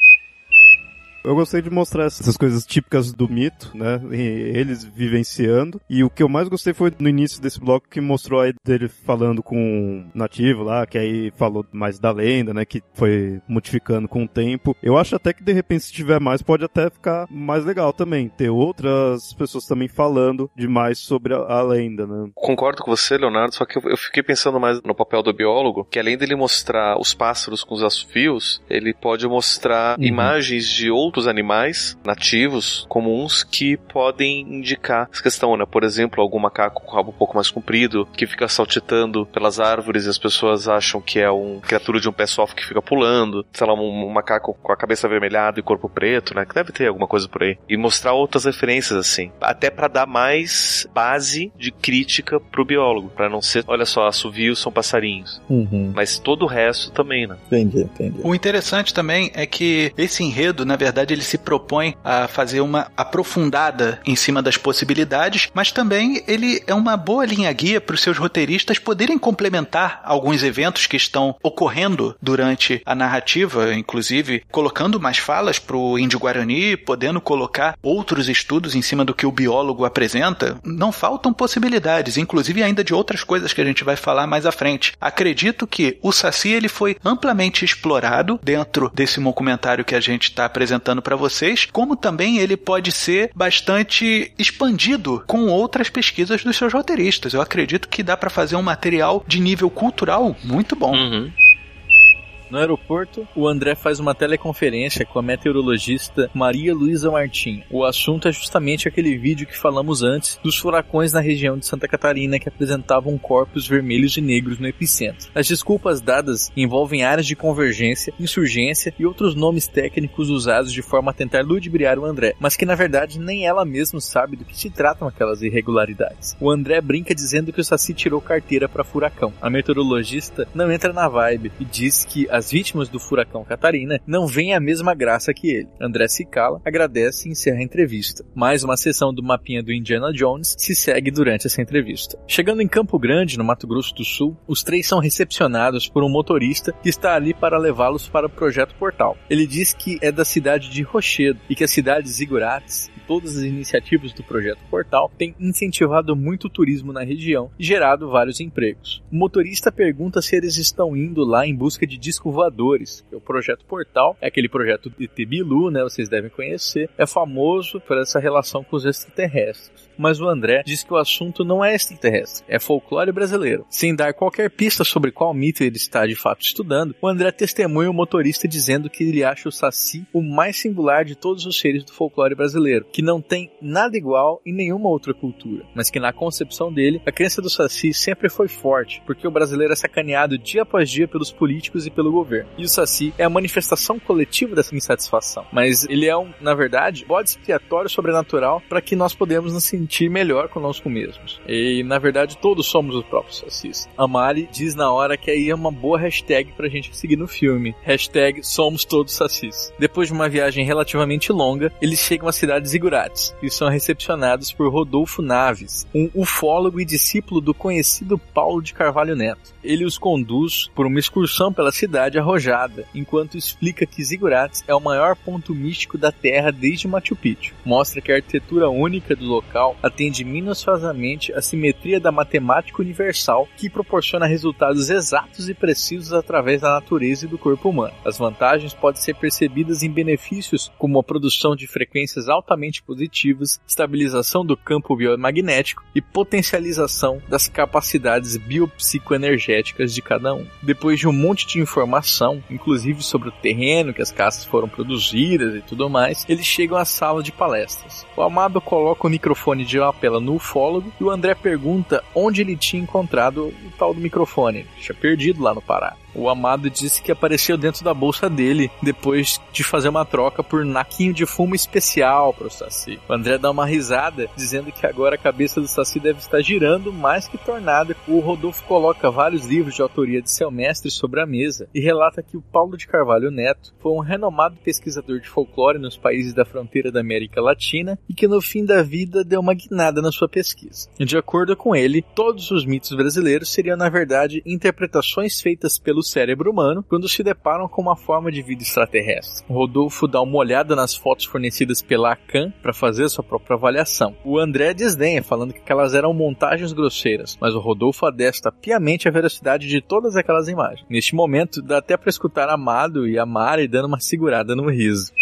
[SPEAKER 1] Eu gostei de mostrar essas coisas típicas do mito, né? E eles vivenciando. E o que eu mais gostei foi no início desse bloco que mostrou aí dele falando com um nativo lá, que aí falou mais da lenda, né? Que foi modificando com o tempo. Eu acho até que de repente, se tiver mais, pode até ficar mais legal também. Ter outras pessoas também falando demais sobre a, a lenda, né?
[SPEAKER 2] Concordo com você, Leonardo, só que eu, eu fiquei pensando mais no papel do biólogo, que além dele mostrar os pássaros com os assovios, ele pode mostrar uhum. imagens de outros animais nativos, comuns, que podem indicar essa questão, né? Por exemplo, algum macaco com o rabo um pouco mais comprido, que fica saltitando pelas árvores e as pessoas acham que é uma criatura de um pé sofo que fica pulando, sei lá, um, um macaco com a cabeça avermelhada e corpo preto, né? Que deve ter alguma coisa por aí. E mostrar outras referências assim, até para dar mais base de crítica pro biólogo, para não ser, olha só, assovios são passarinhos. Uhum. Mas todo o resto também, né?
[SPEAKER 4] Entendi, entendi.
[SPEAKER 3] O interessante também é que esse enredo, na verdade, ele se propõe a fazer uma aprofundada em cima das possibilidades, mas também ele é uma boa linha guia para os seus roteiristas poderem complementar alguns eventos que estão ocorrendo durante a narrativa, inclusive colocando mais falas para o índio Guarani, podendo colocar outros estudos em cima do que o biólogo apresenta. Não faltam possibilidades, inclusive ainda de outras coisas que a gente vai falar mais à frente. Acredito que o Saci ele foi amplamente explorado dentro desse documentário que a gente está apresentando para vocês, como também ele pode ser bastante expandido com outras pesquisas dos seus roteiristas. Eu acredito que dá para fazer um material de nível cultural muito bom.
[SPEAKER 2] Uhum.
[SPEAKER 4] No aeroporto, o André faz uma teleconferência com a meteorologista Maria Luísa Martim. O assunto é justamente aquele vídeo que falamos antes dos furacões na região de Santa Catarina que apresentavam corpos vermelhos e negros no epicentro. As desculpas dadas envolvem áreas de convergência, insurgência e outros nomes técnicos usados de forma a tentar ludibriar o André, mas que na verdade nem ela mesma sabe do que se tratam aquelas irregularidades. O André brinca dizendo que o Saci tirou carteira para furacão. A meteorologista não entra na vibe e diz que a as vítimas do furacão Catarina não veem a mesma graça que ele. André se cala, agradece e encerra a entrevista. Mais uma sessão do mapinha do Indiana Jones se segue durante essa entrevista. Chegando em Campo Grande, no Mato Grosso do Sul, os três são recepcionados por um motorista que está ali para levá-los para o Projeto Portal. Ele diz que é da cidade de Rochedo e que a cidade de Zigurates todas as iniciativas do projeto Portal têm incentivado muito o turismo na região e gerado vários empregos. O motorista pergunta se eles estão indo lá em busca de disco voadores. O projeto Portal é aquele projeto de Tebilu, né? Vocês devem conhecer. É famoso por essa relação com os extraterrestres mas o André diz que o assunto não é extraterrestre, é folclore brasileiro. Sem dar qualquer pista sobre qual mito ele está de fato estudando, o André testemunha o motorista dizendo que ele acha o Saci o mais singular de todos os seres do folclore brasileiro, que não tem nada igual em nenhuma outra cultura, mas que na concepção dele, a crença do Saci sempre foi forte, porque o brasileiro é sacaneado dia após dia pelos políticos e pelo governo. E o Saci é a manifestação coletiva dessa insatisfação, mas ele é um, na verdade, bode expiatório sobrenatural para que nós podemos nos sentir sentir melhor conosco mesmos. E na verdade todos somos os próprios sacis. A Mari diz na hora que aí é uma boa hashtag pra gente seguir no filme. Hashtag somos todos sacis. Depois de uma viagem relativamente longa, eles chegam à cidade de Zigurates e são recepcionados por Rodolfo Naves, um ufólogo e discípulo do conhecido Paulo de Carvalho Neto. Ele os conduz por uma excursão pela cidade arrojada, enquanto explica que Zigurates é o maior ponto místico da Terra desde Machu Picchu. Mostra que a arquitetura única do local atende minuciosamente a simetria da matemática universal que proporciona resultados exatos e precisos através da natureza e do corpo humano. As vantagens podem ser percebidas em benefícios como a produção de frequências altamente positivas, estabilização do campo biomagnético e potencialização das capacidades biopsicoenergéticas de cada um. Depois de um monte de informação, inclusive sobre o terreno que as caças foram produzidas e tudo mais, eles chegam à sala de palestras. O Amado coloca o microfone de apela no ufólogo e o André pergunta onde ele tinha encontrado o tal do microfone. Tinha perdido lá no Pará. O Amado disse que apareceu dentro da bolsa dele depois de fazer uma troca por naquinho de fumo especial para o Saci. O André dá uma risada, dizendo que agora a cabeça do Saci deve estar girando mais que tornada. O Rodolfo coloca vários livros de autoria de seu mestre sobre a mesa e relata que o Paulo de Carvalho Neto foi um renomado pesquisador de folclore nos países da fronteira da América Latina e que no fim da vida deu uma guinada na sua pesquisa. De acordo com ele, todos os mitos brasileiros seriam na verdade interpretações feitas pelo pelo cérebro humano quando se deparam com uma forma de vida extraterrestre. O Rodolfo dá uma olhada nas fotos fornecidas pela ACAN para fazer sua própria avaliação. O André desdenha, falando que aquelas eram montagens grosseiras, mas o Rodolfo adesta piamente a veracidade de todas aquelas imagens. Neste momento, dá até para escutar Amado e a Mari dando uma segurada no riso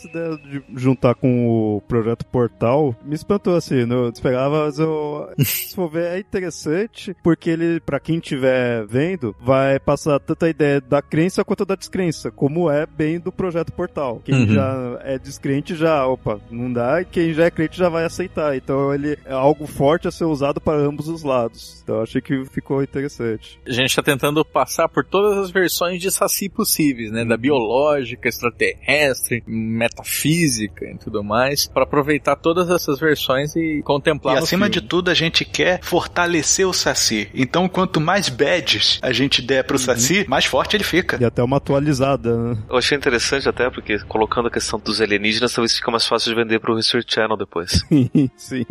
[SPEAKER 1] essa ideia de juntar com o projeto Portal me espantou assim, não esperava, mas eu, se for ver, é interessante, porque ele, para quem estiver vendo, vai passar tanta ideia da crença quanto da descrença, como é bem do projeto Portal. Quem uhum. já é descrente já, opa, não dá, e quem já é crente já vai aceitar. Então ele é algo forte a ser usado para ambos os lados. Então achei que ficou interessante.
[SPEAKER 4] A gente está tentando passar por todas as versões de Saci possíveis, né? Uhum. Da biológica, extraterrestre, metafísica e tudo mais, para aproveitar todas essas versões e contemplar.
[SPEAKER 3] E acima filme. de tudo, a gente quer fortalecer o Saci. Então, quanto mais badges a gente der pro uhum. Saci, mais forte ele fica.
[SPEAKER 1] E até uma atualizada. Né?
[SPEAKER 2] Eu achei interessante até porque colocando a questão dos alienígenas, talvez fica mais fácil de vender pro Research Channel depois.
[SPEAKER 1] Sim.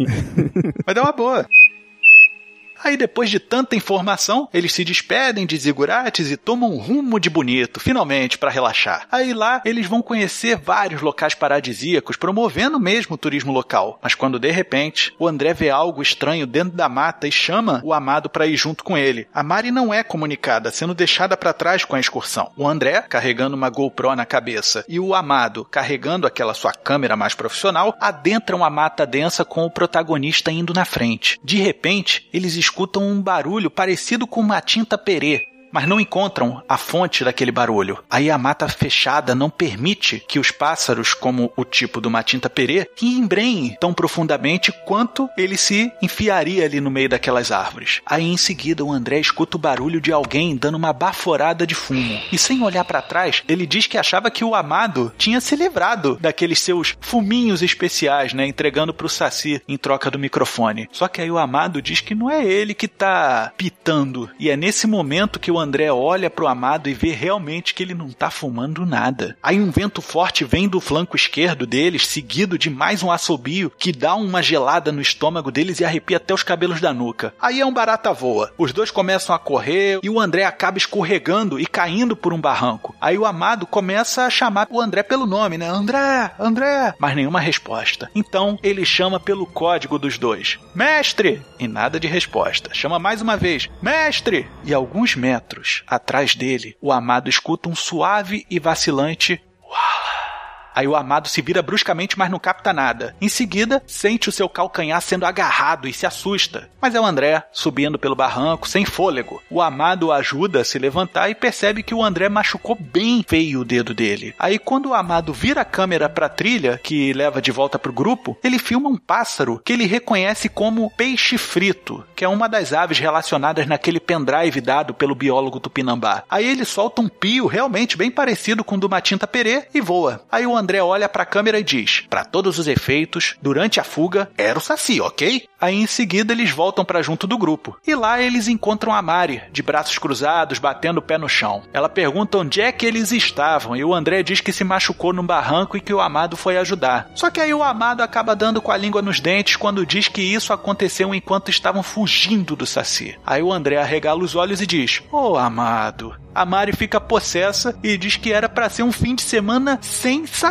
[SPEAKER 3] Mas dá uma boa. Aí depois de tanta informação, eles se despedem de Zigurates e tomam um rumo de bonito, finalmente, para relaxar. Aí lá eles vão conhecer vários locais paradisíacos, promovendo mesmo o turismo local. Mas quando de repente o André vê algo estranho dentro da mata e chama o amado para ir junto com ele. A Mari não é comunicada, sendo deixada para trás com a excursão. O André, carregando uma GoPro na cabeça, e o amado, carregando aquela sua câmera mais profissional, adentram a mata densa com o protagonista indo na frente. De repente, eles escutam um barulho parecido com uma tinta perê mas não encontram a fonte daquele barulho. Aí a mata fechada não permite que os pássaros, como o tipo do Matinta perê, embrenhem tão profundamente quanto ele se enfiaria ali no meio daquelas árvores. Aí em seguida o André escuta o barulho de alguém dando uma baforada de fumo. E sem olhar para trás, ele diz que achava que o amado tinha se livrado daqueles seus fuminhos especiais, né, entregando pro Saci em troca do microfone. Só que aí o amado diz que não é ele que tá pitando. E é nesse momento que o André olha pro Amado e vê realmente que ele não tá fumando nada. Aí um vento forte vem do flanco esquerdo deles, seguido de mais um assobio que dá uma gelada no estômago deles e arrepia até os cabelos da nuca. Aí é um barata voa. Os dois começam a correr e o André acaba escorregando e caindo por um barranco. Aí o Amado começa a chamar o André pelo nome, né? André, André! Mas nenhuma resposta. Então ele chama pelo código dos dois: Mestre! E nada de resposta. Chama mais uma vez: Mestre! E alguns metros metros atrás dele, o amado escuta um suave e vacilante Aí o amado se vira bruscamente, mas não capta nada. Em seguida, sente o seu calcanhar sendo agarrado e se assusta. Mas é o André subindo pelo barranco, sem fôlego. O amado o ajuda a se levantar e percebe que o André machucou bem feio o dedo dele. Aí quando o amado vira a câmera pra trilha, que leva de volta pro grupo, ele filma um pássaro que ele reconhece como peixe frito, que é uma das aves relacionadas naquele pendrive dado pelo biólogo tupinambá. Aí ele solta um pio realmente bem parecido com o do Matinta Perê e voa. Aí o André André olha para a câmera e diz: Para todos os efeitos, durante a fuga, era o Saci, ok? Aí em seguida eles voltam para junto do grupo. E lá eles encontram a Mari, de braços cruzados, batendo o pé no chão. Ela pergunta onde é que eles estavam e o André diz que se machucou num barranco e que o amado foi ajudar. Só que aí o amado acaba dando com a língua nos dentes quando diz que isso aconteceu enquanto estavam fugindo do Saci. Aí o André arregala os olhos e diz: Ô oh, amado, a Mari fica possessa e diz que era para ser um fim de semana sem saci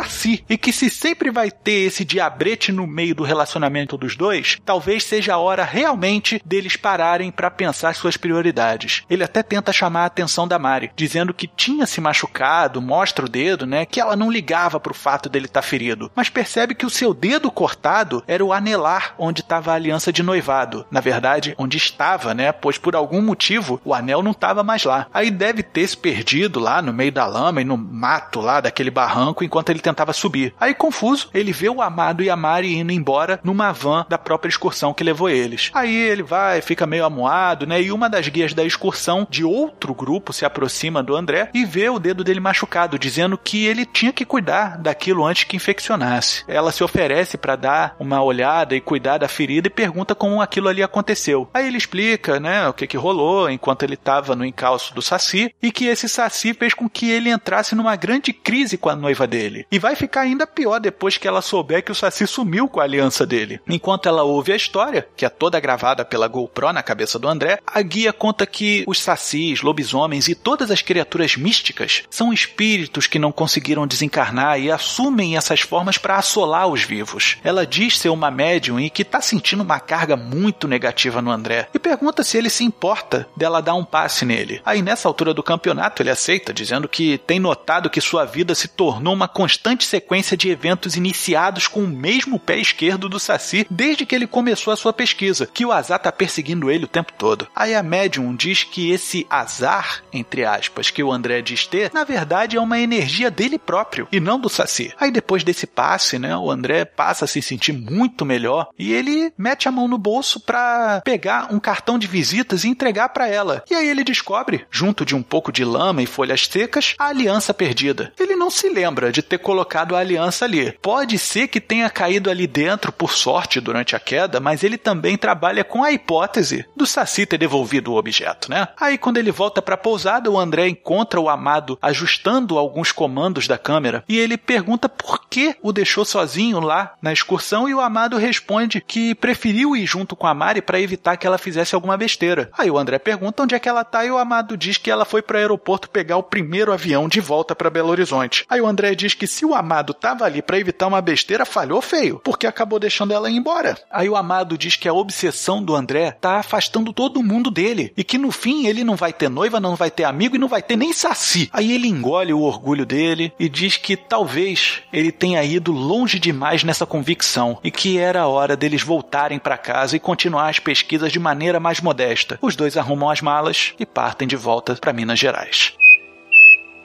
[SPEAKER 3] e que se sempre vai ter esse diabrete no meio do relacionamento dos dois, talvez seja a hora realmente deles pararem para pensar suas prioridades. Ele até tenta chamar a atenção da Mari, dizendo que tinha se machucado, mostra o dedo, né, que ela não ligava pro fato dele estar tá ferido, mas percebe que o seu dedo cortado era o anelar onde estava a aliança de noivado. Na verdade, onde estava, né, pois por algum motivo o anel não estava mais lá. Aí deve ter se perdido lá no meio da lama e no mato lá daquele barranco enquanto ele tentava subir. Aí, confuso, ele vê o Amado e a Mari indo embora numa van da própria excursão que levou eles. Aí ele vai, fica meio amuado, né? E uma das guias da excursão de outro grupo se aproxima do André e vê o dedo dele machucado, dizendo que ele tinha que cuidar daquilo antes que infeccionasse. Ela se oferece para dar uma olhada e cuidar da ferida e pergunta como aquilo ali aconteceu. Aí ele explica, né, o que que rolou enquanto ele estava no encalço do Saci e que esse Saci fez com que ele entrasse numa grande crise com a noiva dele. E E vai ficar ainda pior depois que ela souber que o Saci sumiu com a aliança dele. Enquanto ela ouve a história, que é toda gravada pela GoPro na cabeça do André, a guia conta que os sacis, lobisomens e todas as criaturas místicas são espíritos que não conseguiram desencarnar e assumem essas formas para assolar os vivos. Ela diz ser uma médium e que tá sentindo uma carga muito negativa no André e pergunta se ele se importa dela dar um passe nele. Aí nessa altura do campeonato ele aceita, dizendo que tem notado que sua vida se tornou uma constante sequência de eventos iniciados com o mesmo pé esquerdo do Saci desde que ele começou a sua pesquisa, que o azar tá perseguindo ele o tempo todo. Aí a médium diz que esse azar, entre aspas, que o André diz ter, na verdade é uma energia dele próprio e não do Saci. Aí depois desse passe, né, o André passa a se sentir muito melhor e ele mete a mão no bolso para pegar um cartão de visitas e entregar para ela. E aí ele descobre, junto de um pouco de lama e folhas secas, a aliança perdida. Ele não se lembra de ter colocado a aliança ali. Pode ser que tenha caído ali dentro por sorte durante a queda, mas ele também trabalha com a hipótese do Saci ter devolvido o objeto, né? Aí quando ele volta para a pousada, o André encontra o amado ajustando alguns comandos da câmera e ele pergunta por que o deixou sozinho lá na excursão e o amado responde que preferiu ir junto com a Mari para evitar que ela fizesse alguma besteira. Aí o André pergunta onde é que ela tá e o amado diz que ela foi para o aeroporto pegar o primeiro avião de volta para Belo Horizonte. Aí o André diz que se o amado tava ali para evitar uma besteira, falhou feio, porque acabou deixando ela ir embora. Aí o amado diz que a obsessão do André tá afastando todo mundo dele e que no fim ele não vai ter noiva, não vai ter amigo e não vai ter nem saci. Aí ele engole o orgulho dele e diz que talvez ele tenha ido longe demais nessa convicção e que era a hora deles voltarem para casa e continuar as pesquisas de maneira mais modesta. Os dois arrumam as malas e partem de volta para Minas Gerais.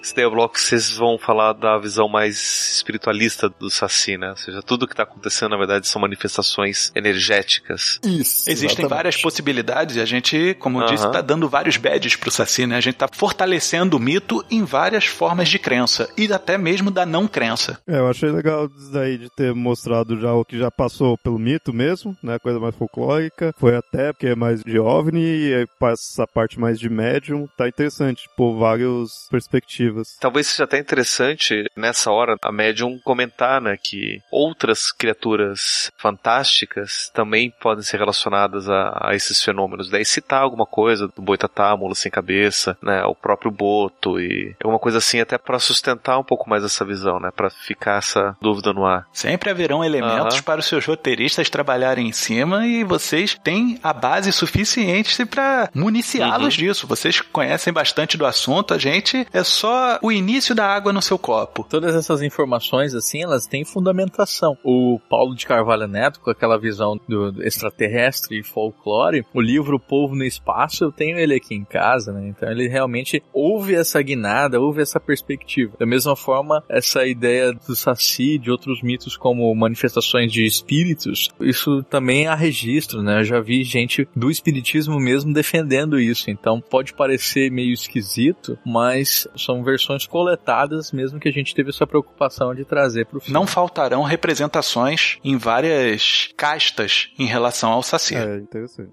[SPEAKER 2] Esse daí é o bloco que vocês vão falar da visão mais espiritualista do Saci, né? Ou seja, tudo que está acontecendo, na verdade, são manifestações energéticas.
[SPEAKER 3] Isso. Existem exatamente. várias possibilidades e a gente, como eu disse, está dando vários badges pro Saci, né? A gente está fortalecendo o mito em várias formas de crença e até mesmo da não crença.
[SPEAKER 1] É, eu achei legal isso daí de ter mostrado já o que já passou pelo mito mesmo, né? Coisa mais folclórica. Foi até porque é mais de OVNI e aí passa essa parte mais de médium. Tá interessante, por várias perspectivas narrativas.
[SPEAKER 2] Talvez seja até interessante nessa hora a médium comentar, né, que outras criaturas fantásticas também podem ser relacionadas a, a esses fenômenos. Daí citar alguma coisa do boitatá, mula sem cabeça, né, o próprio boto e alguma coisa assim até para sustentar um pouco mais essa visão, né, para ficar essa dúvida no ar.
[SPEAKER 3] Sempre haverão elementos para os seus roteiristas trabalharem em cima e vocês têm a base suficiente para municiá-los uhum. disso. Vocês conhecem bastante do assunto, a gente é só o início da água no seu copo.
[SPEAKER 4] Todas essas informações, assim, elas têm fundamentação. O Paulo de Carvalho Neto, com aquela visão do extraterrestre e folclore, o livro Povo no Espaço, eu tenho ele aqui em casa, né? Então ele realmente ouve essa guinada, ouve essa perspectiva. Da mesma forma, essa ideia do Saci, de outros mitos como manifestações de espíritos, isso também há registro, né? Eu já vi gente do espiritismo mesmo defendendo isso. Então pode parecer meio esquisito, mas são versões coletadas, mesmo que a gente teve essa preocupação de trazer para o filme.
[SPEAKER 3] Não faltarão representações em várias castas em relação ao Saci.
[SPEAKER 1] É interessante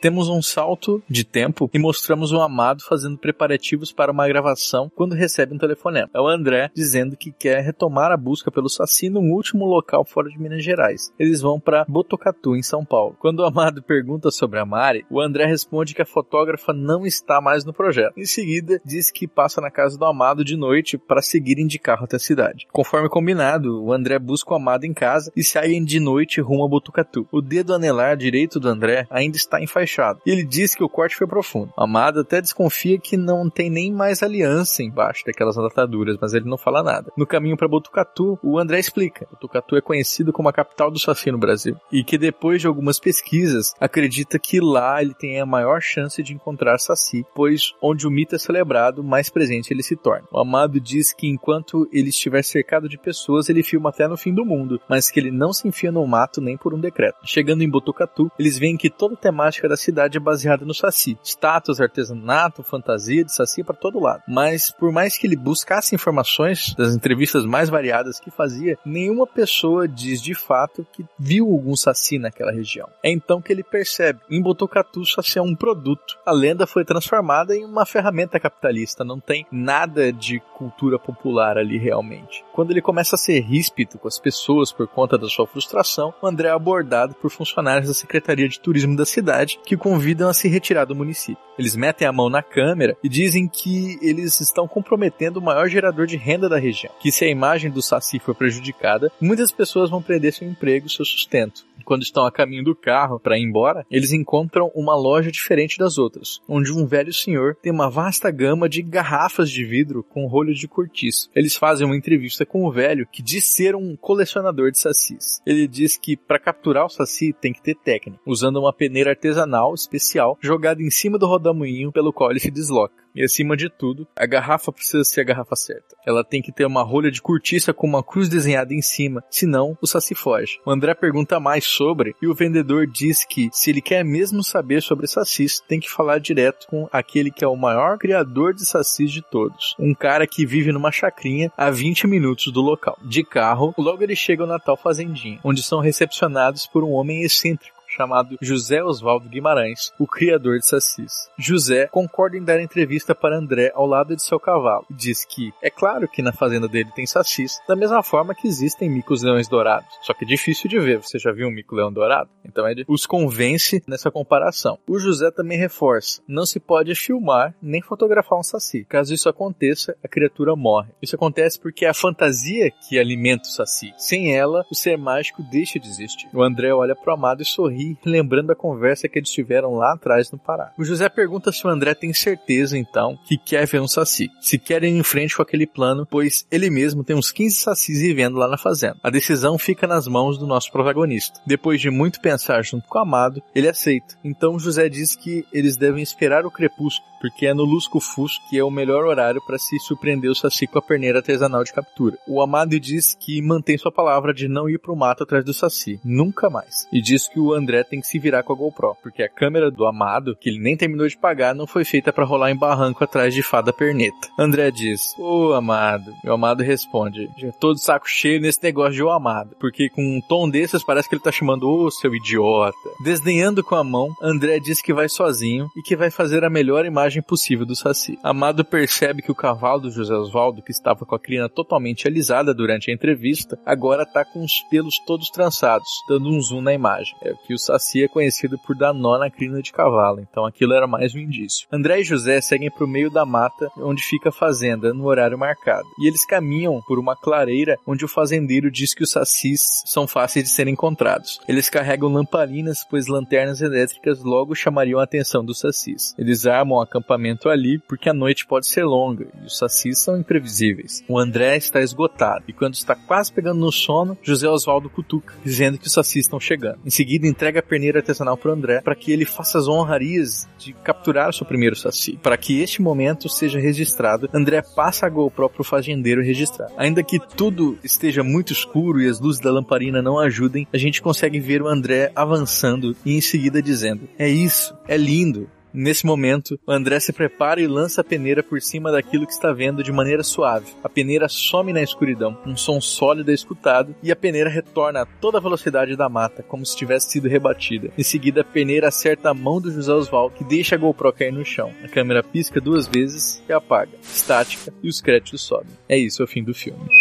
[SPEAKER 4] temos um salto de tempo e mostramos o Amado fazendo preparativos para uma gravação quando recebe um telefonema. É o André dizendo que quer retomar a busca pelo Saci no último local fora de Minas Gerais. Eles vão para Botucatu, em São Paulo. Quando o Amado pergunta sobre a Mari, o André responde que a fotógrafa não está mais no projeto. Em seguida, diz que passa na casa do Amado de noite para seguirem de carro até a cidade. Conforme combinado, o André busca o Amado em casa e saem de noite rumo a Botucatu. O dedo anelar direito do André ainda está enfaixado fechado. E ele diz que o corte foi profundo. Amado até desconfia que não tem nem mais aliança embaixo daquelas ataduras, mas ele não fala nada. No caminho para Botucatu, o André explica. Botucatu é conhecido como a capital do Saci no Brasil e que depois de algumas pesquisas acredita que lá ele tem a maior chance de encontrar Saci, pois onde o mito é celebrado, mais presente ele se torna. O Amado diz que enquanto ele estiver cercado de pessoas, ele filma até no fim do mundo, mas que ele não se enfia no mato nem por um decreto. Chegando em Botucatu, eles veem que toda a temática da cidade é baseada no Saci. Status, artesanato, fantasia de Saci para todo lado. Mas por mais que ele buscasse informações das entrevistas mais variadas que fazia, nenhuma pessoa diz de fato que viu algum Saci naquela região. É então que ele percebe, em Botucatu Saci é um produto. A lenda foi transformada em uma ferramenta capitalista, não tem nada de cultura popular ali realmente. Quando ele começa a ser ríspido com as pessoas por conta da sua frustração, o André é abordado por funcionários da Secretaria de Turismo da cidade que convidam a se retirar do município. Eles metem a mão na câmera e dizem que eles estão comprometendo o maior gerador de renda da região. Que se a imagem do Saci for prejudicada, muitas pessoas vão perder seu emprego e seu sustento. Quando estão a caminho do carro para ir embora, eles encontram uma loja diferente das outras, onde um velho senhor tem uma vasta gama de garrafas de vidro com rolho de cortiço. Eles fazem uma entrevista com o velho que diz ser um colecionador de sacis. Ele diz que para capturar o saci tem que ter técnica, usando uma peneira artesanal especial jogada em cima do rodamuinho pelo qual ele se desloca. E acima de tudo, a garrafa precisa ser a garrafa certa. Ela tem que ter uma rolha de cortiça com uma cruz desenhada em cima, senão o saci foge. O André pergunta mais sobre e o vendedor diz que se ele quer mesmo saber sobre sacis, tem que falar direto com aquele que é o maior criador de sacis de todos. Um cara que vive numa chacrinha a 20 minutos do local. De carro, logo ele chega ao Natal Fazendinha, onde são recepcionados por um homem excêntrico chamado José Oswaldo Guimarães, o criador de sacis. José concorda em dar entrevista para André ao lado de seu cavalo e diz que é claro que na fazenda dele tem sacis, da mesma forma que existem micos-leões dourados. Só que é difícil de ver. Você já viu um mico-leão dourado? Então ele os convence nessa comparação. O José também reforça: não se pode filmar nem fotografar um saci. Caso isso aconteça, a criatura morre. Isso acontece porque é a fantasia que alimenta o saci. Sem ela, o ser mágico deixa de existir. O André olha pro amado e sorri lembrando a conversa que eles tiveram lá atrás no Pará. O José pergunta se o André tem certeza, então, que quer ver um saci. Se quer ir em frente com aquele plano, pois ele mesmo tem uns 15 sacis vivendo lá na fazenda. A decisão fica nas mãos do nosso protagonista. Depois de muito pensar junto com o amado, ele aceita. Então José diz que eles devem esperar o crepúsculo, porque é no lusco-fusco que é o melhor horário para se surpreender o saci com a perneira artesanal de captura. O amado diz que mantém sua palavra de não ir para o mato atrás do saci, nunca mais. E diz que o André André tem que se virar com a GoPro, porque a câmera do Amado, que ele nem terminou de pagar, não foi feita para rolar em barranco atrás de fada perneta. André diz: Ô Amado. Meu Amado responde: Já tô de saco cheio nesse negócio de ô Amado, porque com um tom desses parece que ele tá chamando ô seu idiota. Desdenhando com a mão, André diz que vai sozinho e que vai fazer a melhor imagem possível do Saci. Amado percebe que o cavalo do José Osvaldo, que estava com a crina totalmente alisada durante a entrevista, agora tá com os pelos todos trançados, dando um zoom na imagem. É o que o Saci é conhecido por dar nó na crina de cavalo, então aquilo era mais um indício. André e José seguem para o meio da mata onde fica a fazenda, no horário marcado. E eles caminham por uma clareira onde o fazendeiro diz que os sacis são fáceis de serem encontrados. Eles carregam lamparinas, pois lanternas elétricas logo chamariam a atenção dos sacis. Eles armam o acampamento ali porque a noite pode ser longa e os sacis são imprevisíveis. O André está esgotado e quando está quase pegando no sono, José Oswaldo cutuca, dizendo que os sacis estão chegando. Em seguida entrega entrega a perneira artesanal para André para que ele faça as honrarias de capturar o seu primeiro saci. Para que este momento seja registrado, André passa a GoPro pro fazendeiro registrar. Ainda que tudo esteja muito escuro e as luzes da lamparina não ajudem, a gente consegue ver o André avançando e em seguida dizendo: É isso, é lindo, Nesse momento, André se prepara e lança a peneira por cima daquilo que está vendo de maneira suave. A peneira some na escuridão, um som sólido é escutado e a peneira retorna a toda a velocidade da mata, como se tivesse sido rebatida. Em seguida, a peneira acerta a mão do José Oswaldo, que deixa a GoPro cair no chão. A câmera pisca duas vezes e apaga. Estática e os créditos sobem. É isso, é o fim do filme.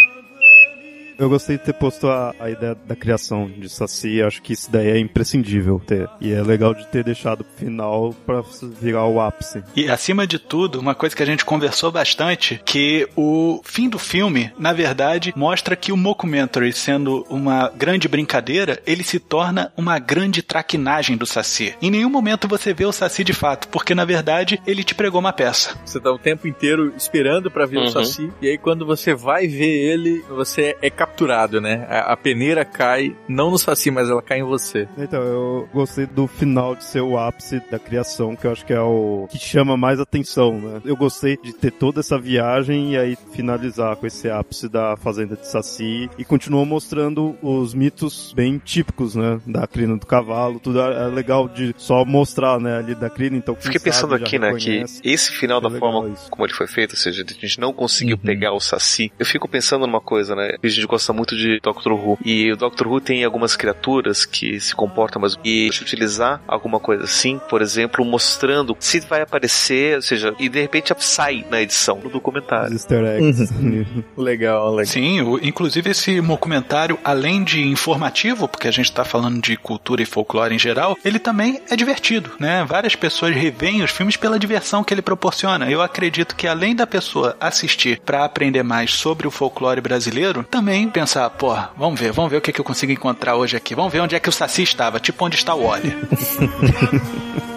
[SPEAKER 1] Eu gostei de ter posto a, a ideia da criação de Saci, acho que isso daí é imprescindível ter. E é legal de ter deixado pro final pra virar o ápice.
[SPEAKER 3] E acima de tudo, uma coisa que a gente conversou bastante, que o fim do filme, na verdade, mostra que o mockumentary, sendo uma grande brincadeira, ele se torna uma grande traquinagem do Saci. Em nenhum momento você vê o Saci de fato, porque na verdade ele te pregou uma peça.
[SPEAKER 4] Você tá o tempo inteiro esperando para ver uhum. o Saci, e aí quando você vai ver ele, você é capaz capturado, né? A, a peneira cai, não no Saci, mas ela cai em você.
[SPEAKER 1] Então, eu gostei do final de ser o ápice da criação, que eu acho que é o que chama mais atenção, né? Eu gostei de ter toda essa viagem e aí finalizar com esse ápice da fazenda de Saci e continuou mostrando os mitos bem típicos, né? Da crina do cavalo, tudo é legal de só mostrar, né, ali da crina, então
[SPEAKER 2] Fiquei pensando aqui, né, que esse final da forma isso. como ele foi feito, ou seja, a gente não conseguiu uhum. pegar o Saci. Eu fico pensando numa coisa, né? A gente gosta muito de Doctor Who e o Doctor Who tem algumas criaturas que se comportam mas e utilizar alguma coisa assim, por exemplo, mostrando se vai aparecer, ou seja, e de repente sai na edição do documentário.
[SPEAKER 1] Easter eggs. Uhum.
[SPEAKER 4] legal, legal.
[SPEAKER 3] Sim, o, inclusive esse documentário, além de informativo, porque a gente está falando de cultura e folclore em geral, ele também é divertido, né? Várias pessoas revêem os filmes pela diversão que ele proporciona. Eu acredito que além da pessoa assistir para aprender mais sobre o folclore brasileiro, também pensar, pô, vamos ver, vamos ver o que, que eu consigo encontrar hoje aqui. Vamos ver onde é que o Saci estava, tipo onde está o Wally.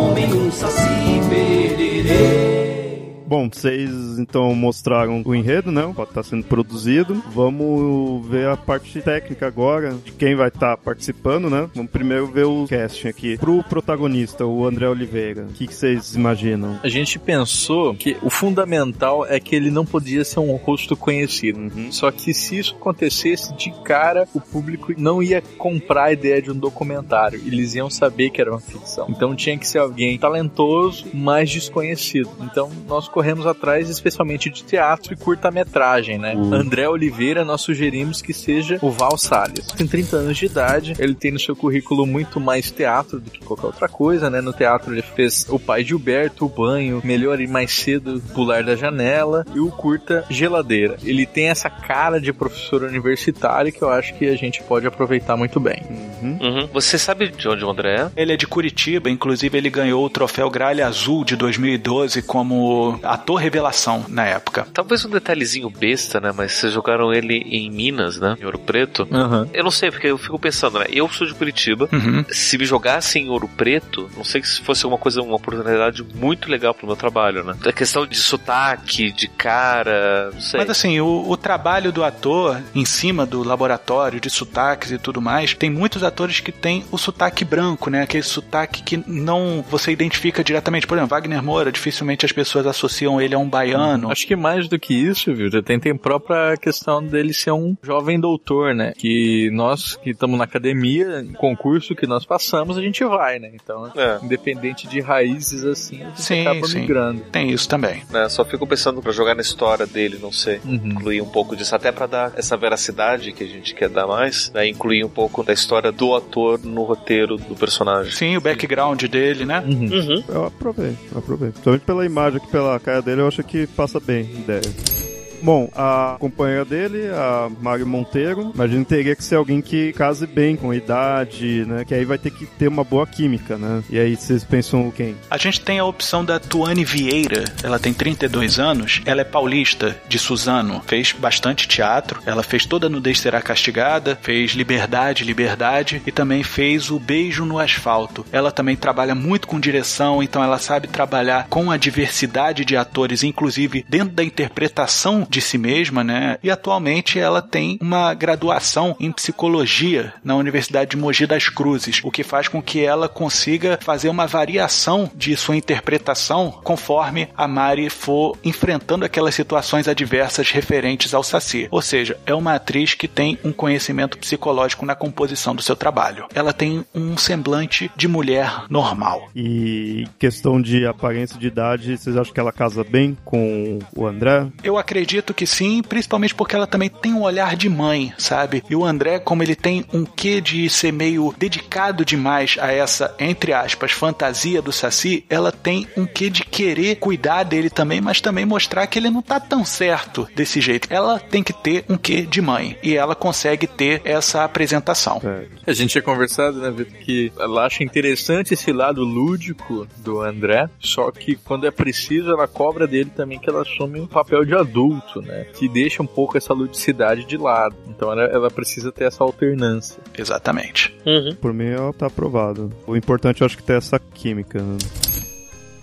[SPEAKER 1] Bom, vocês então mostraram o enredo, né? Pode estar sendo produzido. Vamos ver a parte técnica agora, de quem vai estar participando, né? Vamos primeiro ver o casting aqui. Pro protagonista, o André Oliveira, o que, que vocês imaginam?
[SPEAKER 4] A gente pensou que o fundamental é que ele não podia ser um rosto conhecido. Uhum. Só que se isso acontecesse, de cara, o público não ia comprar a ideia de um documentário. Eles iam saber que era uma ficção. Então tinha que ser alguém talentoso, mas desconhecido. Então nós corremos atrás especialmente de teatro e curta-metragem, né? Uhum. André Oliveira, nós sugerimos que seja o Val Salles. Tem 30 anos de idade, ele tem no seu currículo muito mais teatro do que qualquer outra coisa, né? No teatro ele fez O Pai de Gilberto, O Banho, Melhor e Mais Cedo, Pular da Janela e o curta Geladeira. Ele tem essa cara de professor universitário que eu acho que a gente pode aproveitar muito bem.
[SPEAKER 2] Uhum. Uhum. Você sabe de onde o André é?
[SPEAKER 3] Ele é de Curitiba, inclusive ele ganhou o troféu Gralha Azul de 2012 como ator revelação na época.
[SPEAKER 2] Talvez um detalhezinho besta, né? Mas vocês jogaram ele em Minas, né? Em Ouro Preto.
[SPEAKER 4] Uhum.
[SPEAKER 2] Eu não sei, porque eu fico pensando, né? Eu sou de Curitiba.
[SPEAKER 3] Uhum.
[SPEAKER 2] Se me jogasse em Ouro Preto, não sei se fosse uma coisa, uma oportunidade muito legal pro meu trabalho, né? A questão de sotaque, de cara, não sei.
[SPEAKER 3] Mas assim, o, o trabalho do ator em cima do laboratório de sotaques e tudo mais, tem muitos atores que têm o sotaque branco, né? Aquele sotaque que não você identifica diretamente. Por exemplo, Wagner Moura, dificilmente as pessoas associam ele a um baiano.
[SPEAKER 4] Acho que mais do que isso, viu? Tem, tem a própria questão dele ser um jovem doutor, né? Que nós que estamos na academia, concurso que nós passamos, a gente vai, né? Então, é. independente de raízes assim, a gente sim, acaba sim. migrando.
[SPEAKER 3] Tem isso também.
[SPEAKER 2] É, só fico pensando para jogar na história dele, não sei. Uhum. Incluir um pouco disso, até para dar essa veracidade que a gente quer dar mais, né? Incluir um pouco da história do ator no roteiro do personagem.
[SPEAKER 3] Sim, o background dele, né?
[SPEAKER 1] Uhum. Uhum. Eu aprovei, eu aprovei. Principalmente pela imagem aqui, pela cara dele, eu acho que passa bem a ideia. Bom, a companheira dele, a Mário Monteiro, imagino teria que ser alguém que case bem com a idade, né? Que aí vai ter que ter uma boa química, né? E aí vocês pensam quem?
[SPEAKER 3] A gente tem a opção da Tuane Vieira, ela tem 32 anos, ela é paulista, de Suzano, fez bastante teatro, ela fez Toda Nudez Será Castigada, fez Liberdade, Liberdade e também fez O Beijo no Asfalto. Ela também trabalha muito com direção, então ela sabe trabalhar com a diversidade de atores, inclusive dentro da interpretação de si mesma, né? E atualmente ela tem uma graduação em psicologia na Universidade de Mogi das Cruzes, o que faz com que ela consiga fazer uma variação de sua interpretação conforme a Mari for enfrentando aquelas situações adversas referentes ao Saci. Ou seja, é uma atriz que tem um conhecimento psicológico na composição do seu trabalho. Ela tem um semblante de mulher normal.
[SPEAKER 1] E questão de aparência de idade, vocês acham que ela casa bem com o André?
[SPEAKER 3] Eu acredito que sim, principalmente porque ela também tem um olhar de mãe, sabe? E o André, como ele tem um quê de ser meio dedicado demais a essa, entre aspas, fantasia do Saci, ela tem um quê de querer cuidar dele também, mas também mostrar que ele não tá tão certo desse jeito. Ela tem que ter um quê de mãe. E ela consegue ter essa apresentação.
[SPEAKER 4] É. A gente tinha conversado, né, Vitor, que ela acha interessante esse lado lúdico do André, só que quando é preciso, ela cobra dele também que ela assume um papel de adulto, né? Que deixa um pouco essa ludicidade de lado. Então ela, ela precisa ter essa alternância.
[SPEAKER 3] Exatamente.
[SPEAKER 1] Uhum. Por mim, ela tá aprovado. O importante, eu acho que ter essa química. Né?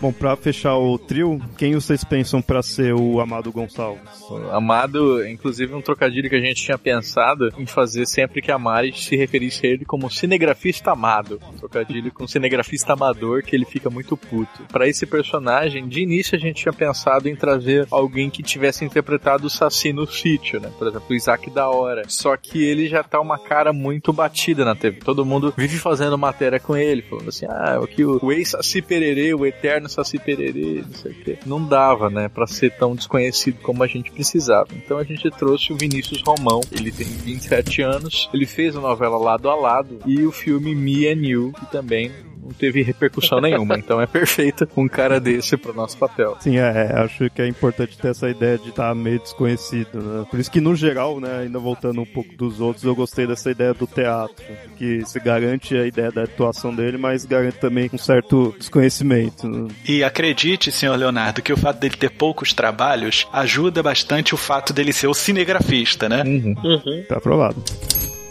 [SPEAKER 1] Bom, pra fechar o trio, quem vocês pensam para ser o Amado Gonçalves?
[SPEAKER 4] Amado, inclusive um trocadilho que a gente tinha pensado em fazer sempre que a Mari se referisse a ele como cinegrafista amado. Um trocadilho com cinegrafista amador que ele fica muito puto. Para esse personagem, de início a gente tinha pensado em trazer alguém que tivesse interpretado o Saci no sítio, né? Por exemplo, o Isaac da Hora. Só que ele já tá uma cara muito batida na TV. Todo mundo vive fazendo matéria com ele, falando assim: ah, o, o ex-Saci Pererê, o eterno no Saci Pererê, não sei o quê. Não dava, né, pra ser tão desconhecido como a gente precisava. Então a gente trouxe o Vinícius Romão, ele tem 27 anos, ele fez a novela Lado a Lado e o filme Me and You, que também não teve repercussão nenhuma. Então é perfeito um cara desse pro nosso papel.
[SPEAKER 1] Sim, é, é acho que é importante ter essa ideia de estar tá meio desconhecido, né? Por isso que no geral, né, ainda voltando um pouco dos outros, eu gostei dessa ideia do teatro, que se garante a ideia da atuação dele, mas garante também um certo desconhecimento. Né?
[SPEAKER 3] E acredite, senhor Leonardo, que o fato dele ter poucos trabalhos ajuda bastante o fato dele ser o cinegrafista, né?
[SPEAKER 1] Uhum. Uhum. Tá aprovado.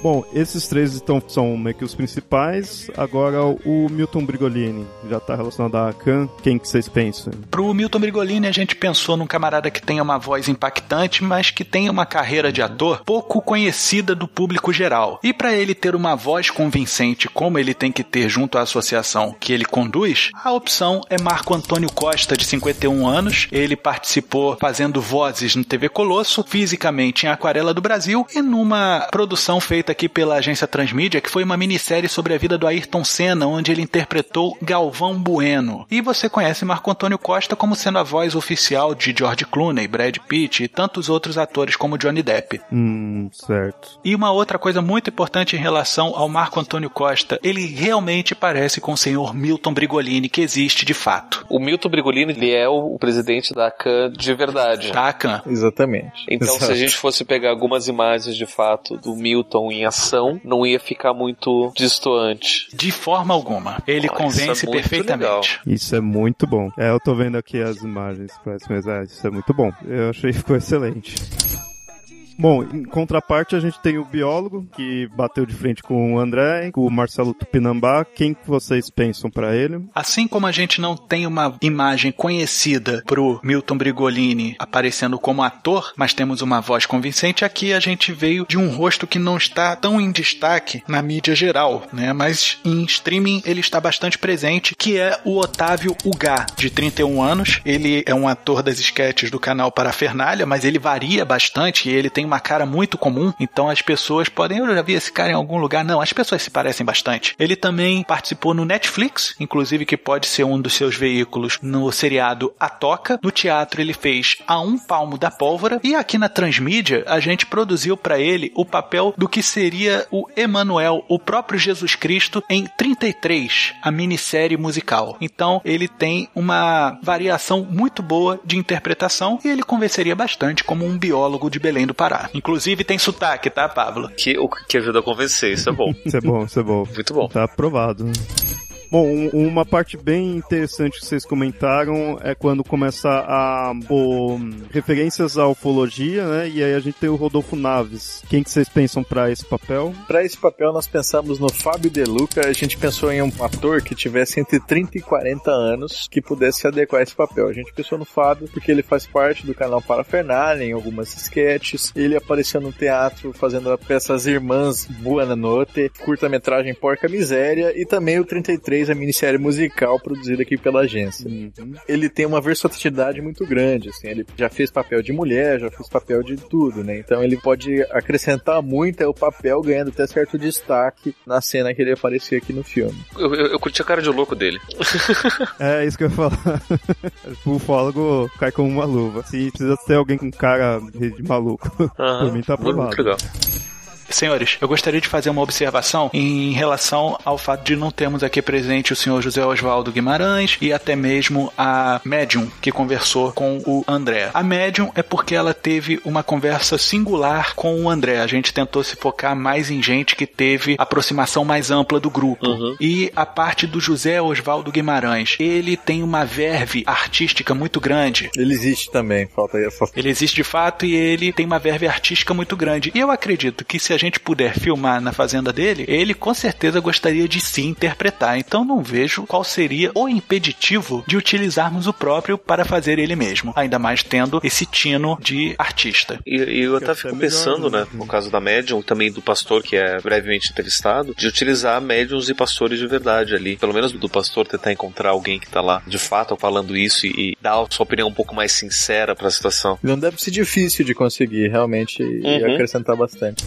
[SPEAKER 1] Bom, esses três então são meio que os principais. Agora o Milton Brigolini já está relacionado a Khan. Quem que vocês pensam?
[SPEAKER 3] Pro Milton Brigolini a gente pensou num camarada que tenha uma voz impactante, mas que tenha uma carreira de ator pouco conhecida do público geral. E para ele ter uma voz convincente como ele tem que ter junto à associação que ele conduz, a opção é Marco Antônio Costa, de 51 anos. Ele participou fazendo vozes no TV Colosso, fisicamente em Aquarela do Brasil e numa produção feita aqui pela agência Transmídia, que foi uma minissérie sobre a vida do Ayrton Senna, onde ele interpretou Galvão Bueno. E você conhece Marco Antônio Costa como sendo a voz oficial de George Clooney, Brad Pitt e tantos outros atores como Johnny Depp.
[SPEAKER 1] Hum, certo.
[SPEAKER 3] E uma outra coisa muito importante em relação ao Marco Antônio Costa, ele realmente parece com o senhor Milton Brigolini, que existe de fato.
[SPEAKER 2] O Milton Brigolini, ele é o presidente da CAN de verdade.
[SPEAKER 3] Da CAN.
[SPEAKER 4] Exatamente.
[SPEAKER 2] Então, Exato. se a gente fosse pegar algumas imagens de fato do Milton em ação, não ia ficar muito distoante.
[SPEAKER 3] De forma alguma. Ele oh, convence isso é perfeitamente. Legal.
[SPEAKER 1] Isso é muito bom. É, eu tô vendo aqui as imagens, mas é, isso é muito bom. Eu achei que ficou excelente. Bom, em contraparte a gente tem o biólogo que bateu de frente com o André, com o Marcelo Tupinambá. Quem que vocês pensam para ele?
[SPEAKER 3] Assim como a gente não tem uma imagem conhecida pro Milton Brigolini aparecendo como ator, mas temos uma voz convincente, aqui a gente veio de um rosto que não está tão em destaque na mídia geral, né? Mas em streaming ele está bastante presente, que é o Otávio Ugá, de 31 anos. Ele é um ator das esquetes do canal Parafernália, mas ele varia bastante e ele tem uma cara muito comum, então as pessoas podem, eu já vi esse cara em algum lugar. Não, as pessoas se parecem bastante. Ele também participou no Netflix, inclusive que pode ser um dos seus veículos no seriado A Toca. No teatro ele fez A Um Palmo da Pólvora e aqui na Transmídia a gente produziu para ele o papel do que seria o Emanuel, o próprio Jesus Cristo em 33, a minissérie musical. Então ele tem uma variação muito boa de interpretação e ele convenceria bastante como um biólogo de Belém do Pará. Inclusive tem sotaque, tá, Pablo?
[SPEAKER 2] Que, o que ajuda a convencer, isso é bom.
[SPEAKER 1] isso é bom, isso é bom.
[SPEAKER 2] Muito bom.
[SPEAKER 1] Tá aprovado. Bom, um- uma parte bem interessante que vocês comentaram é quando começa a referências à ufologia, né? E aí a gente tem o Rodolfo Naves. Quem que vocês pensam pra esse papel?
[SPEAKER 4] Para esse papel, nós pensamos no Fábio De Luca. A gente pensou em um ator que tivesse entre 30 e 40 anos que pudesse se adequar a esse papel. A gente pensou no Fábio porque ele faz parte do canal Parafernália em algumas sketches. Ele apareceu no teatro fazendo a peça As Irmãs Buona Notte, curta-metragem Porca Miséria e também o 33, a minissérie musical produzida aqui pela agência. Ele tem uma versatilidade muito grande, assim. Ele já fez papel de mulher, já fez papel de tudo, né? Então ele pode acrescentar muito é o papel ganhando até certo destaque na cena que ele aparecia aqui no filme.
[SPEAKER 2] Eu, eu, eu curti a cara de louco dele.
[SPEAKER 1] É isso que eu ia falar. o ufólogo cai como uma luva. Se precisa ter alguém com cara de maluco.
[SPEAKER 2] Aham,
[SPEAKER 1] Por mim tá aprovado.
[SPEAKER 2] muito legal.
[SPEAKER 3] Senhores, eu gostaria de fazer uma observação em relação ao fato de não termos aqui presente o senhor José Oswaldo Guimarães e até mesmo a médium que conversou com o André. A médium é porque ela teve uma conversa singular com o André. A gente tentou se focar mais em gente que teve aproximação mais ampla do grupo. E a parte do José Oswaldo Guimarães, ele tem uma verve artística muito grande.
[SPEAKER 4] Ele existe também, falta aí essa
[SPEAKER 3] Ele existe de fato e ele tem uma verve artística muito grande. E eu acredito que se a gente puder filmar na fazenda dele, ele com certeza gostaria de se interpretar. Então não vejo qual seria o impeditivo de utilizarmos o próprio para fazer ele mesmo. Ainda mais tendo esse tino de artista.
[SPEAKER 2] E, e eu até
[SPEAKER 1] até
[SPEAKER 2] fico
[SPEAKER 1] melhor,
[SPEAKER 2] pensando,
[SPEAKER 1] né?
[SPEAKER 2] né, no caso da médium, também do pastor, que é brevemente entrevistado, de utilizar médiums e pastores de verdade ali. Pelo menos do pastor tentar encontrar alguém que tá lá de fato falando isso e, e dar a sua opinião um pouco mais sincera pra situação.
[SPEAKER 4] Não deve ser difícil de conseguir, realmente, e
[SPEAKER 2] Uhum.
[SPEAKER 4] acrescentar bastante.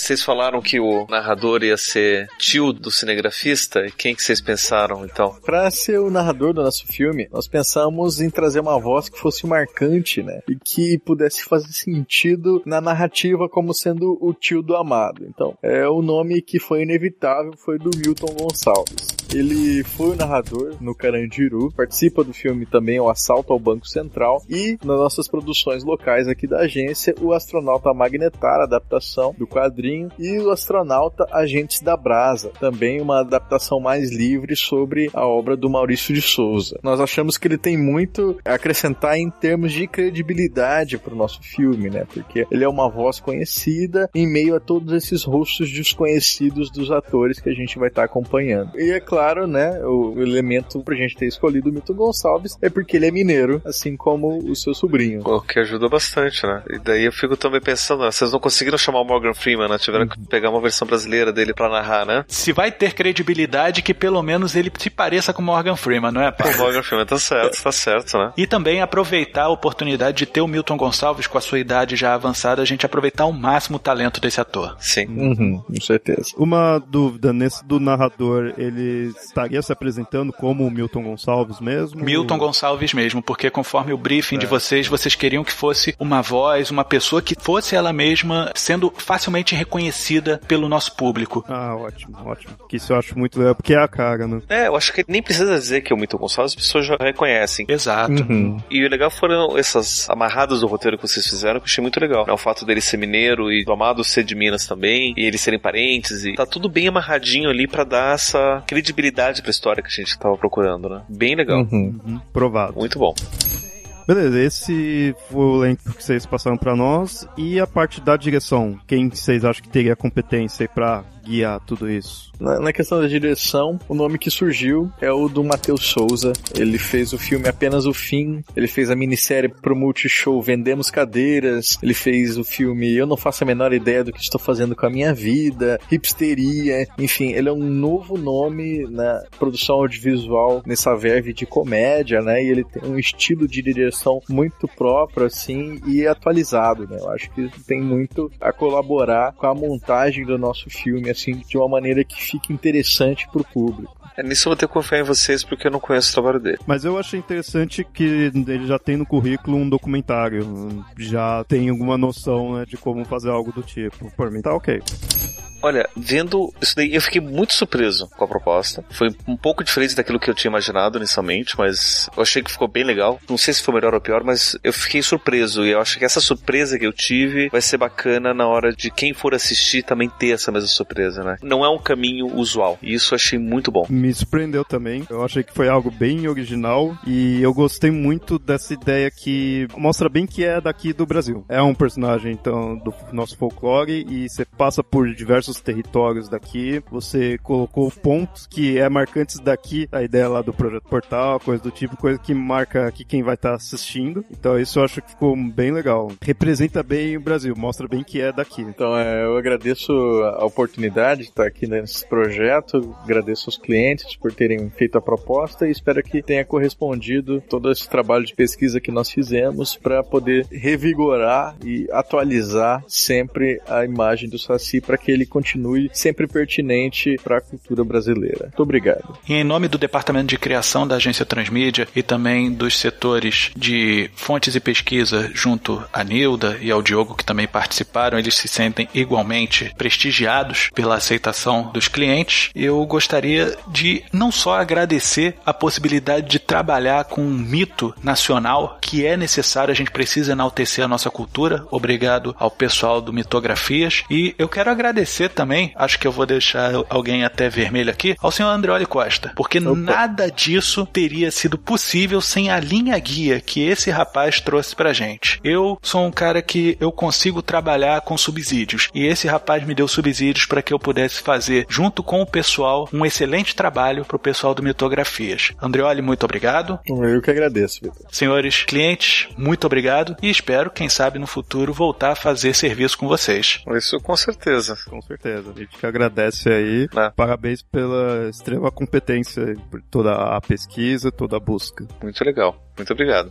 [SPEAKER 2] Vocês falaram que o narrador ia ser tio do cinegrafista. Quem que vocês pensaram, então?
[SPEAKER 4] Pra ser o narrador do nosso filme, nós pensamos em trazer uma voz que fosse marcante, né? E que pudesse fazer sentido na narrativa como sendo o tio do amado. Então, é o nome que foi inevitável foi do Milton Gonçalves. Ele foi o narrador no Carandiru, participa do filme também O Assalto ao Banco Central e nas nossas produções locais aqui da agência, o Astronauta Magnetar, adaptação do quadrinho, e o Astronauta Agentes da Brasa, também uma adaptação mais livre sobre a obra do Maurício de Souza. Nós achamos que ele tem muito a acrescentar em termos de credibilidade para o nosso filme, né? Porque ele é uma voz conhecida em meio a todos esses rostos desconhecidos dos atores que a gente vai estar acompanhando. E é claro, né, o elemento pra gente ter escolhido o Milton Gonçalves é porque ele é mineiro, assim como o seu sobrinho.
[SPEAKER 2] O que ajuda bastante, né? E daí eu fico também pensando, né, vocês não conseguiram chamar o Morgan Freeman, né? Tiveram que pegar uma versão brasileira dele pra narrar, né?
[SPEAKER 3] Se vai ter credibilidade, que pelo menos ele se pareça com Morgan Freeman, não é, pá?
[SPEAKER 2] O Morgan Freeman tá certo, tá certo, né?
[SPEAKER 3] E também aproveitar a oportunidade de ter o Milton Gonçalves com a sua idade já avançada, a gente aproveitar ao máximo o talento desse ator.
[SPEAKER 2] Sim.
[SPEAKER 4] Uhum, com certeza.
[SPEAKER 1] Uma dúvida, nesse do narrador, ele estaria se apresentando como o Milton Gonçalves mesmo?
[SPEAKER 3] Milton Gonçalves mesmo, porque conforme o briefing de vocês, vocês queriam que fosse uma voz, uma pessoa que fosse ela mesma sendo facilmente reconhecida pelo nosso público.
[SPEAKER 1] Ah, ótimo, ótimo. Que isso eu acho muito legal, porque é a cara, né?
[SPEAKER 2] É, eu acho que nem precisa dizer que é o Milton Gonçalves, as pessoas já reconhecem.
[SPEAKER 3] Exato.
[SPEAKER 4] Uhum.
[SPEAKER 2] E o legal foram essas amarradas do roteiro que vocês fizeram, que eu achei muito legal. né? O fato dele ser mineiro e do Amado ser de Minas também, e eles serem parentes, e tá tudo bem amarradinho ali pra dar essa credibilidade pra história que a gente tava procurando, né? Bem legal.
[SPEAKER 4] Uhum.
[SPEAKER 1] Uhum, provado.
[SPEAKER 2] Muito bom.
[SPEAKER 1] Beleza, esse foi o elenco que vocês passaram pra nós. E a parte da direção? Quem vocês acham que teria competência pra guiar tudo isso?
[SPEAKER 4] Na, na questão da direção, o nome que surgiu é o do Matheus Souza. Ele fez o filme Apenas o Fim, ele fez a minissérie pro Multishow Vendemos Cadeiras, ele fez o filme Eu Não Faço a Menor Ideia do que Estou Fazendo com a Minha Vida, Hipsteria, enfim, ele é um novo nome na produção audiovisual nessa verve de comédia, né? E ele tem um estilo de direção muito próprio, assim, e atualizado, né? Eu acho que tem muito a colaborar com a montagem do nosso filme, assim, de uma maneira que fique interessante pro público.
[SPEAKER 2] É, nisso eu vou ter que confiar em vocês porque eu não conheço o trabalho dele.
[SPEAKER 1] Mas eu achei interessante que ele já tem no currículo um documentário. Já tem alguma noção né, de como fazer algo do tipo. Por mim tá ok.
[SPEAKER 2] Olha, vendo isso daí, eu fiquei muito surpreso com a proposta. Foi um pouco diferente daquilo que eu tinha imaginado inicialmente, mas eu achei que ficou bem legal. Não sei se foi melhor ou pior, mas eu fiquei surpreso. E eu acho que essa surpresa que eu tive vai ser bacana na hora de quem for assistir também ter essa mesma surpresa, né? Não é um caminho usual. E isso eu achei muito bom.
[SPEAKER 1] Me surpreendeu também. Eu achei que foi algo bem original e eu gostei muito dessa ideia que mostra bem que é daqui do Brasil. É um personagem, então, do nosso folclore e você passa por diversos territórios daqui. Você colocou pontos que é marcantes daqui, a ideia lá do Projeto Portal, coisa do tipo, coisa que marca aqui quem vai estar tá assistindo. Então isso eu acho que ficou bem legal. Representa bem o Brasil, mostra bem que é daqui.
[SPEAKER 4] Então é, eu agradeço a oportunidade de estar aqui nesse projeto, agradeço aos clientes por terem feito a proposta e espero que tenha correspondido todo esse trabalho de pesquisa que nós fizemos para poder revigorar e atualizar sempre a imagem do Saci para que ele continue sempre pertinente para a cultura brasileira. Muito obrigado.
[SPEAKER 3] E em nome do Departamento de Criação da Agência Transmídia e também dos setores de fontes e pesquisa junto à Nilda e ao Diogo que também participaram, eles se sentem igualmente prestigiados pela aceitação dos clientes. Eu gostaria de não só agradecer a possibilidade de trabalhar com um mito nacional que é necessário, a gente precisa enaltecer a nossa cultura. Obrigado ao pessoal do Mitografias. E eu quero agradecer também, acho que eu vou deixar alguém até vermelho aqui, ao senhor Andreoli Costa, porque Opa. nada disso teria sido possível sem a linha guia que esse rapaz trouxe pra gente. Eu sou um cara que eu consigo trabalhar com subsídios e esse rapaz me deu subsídios para que eu pudesse fazer, junto com o pessoal, um excelente trabalho pro pessoal do Mitografias. Andreoli, muito obrigado.
[SPEAKER 4] Eu que agradeço, Vitor.
[SPEAKER 3] Senhores clientes, muito obrigado e espero, quem sabe, no futuro voltar a fazer serviço com vocês.
[SPEAKER 2] Isso com certeza.
[SPEAKER 1] Com certeza. A gente que agradece aí. É. Parabéns pela extrema competência, por toda a pesquisa, toda a busca.
[SPEAKER 2] Muito legal. Muito obrigado.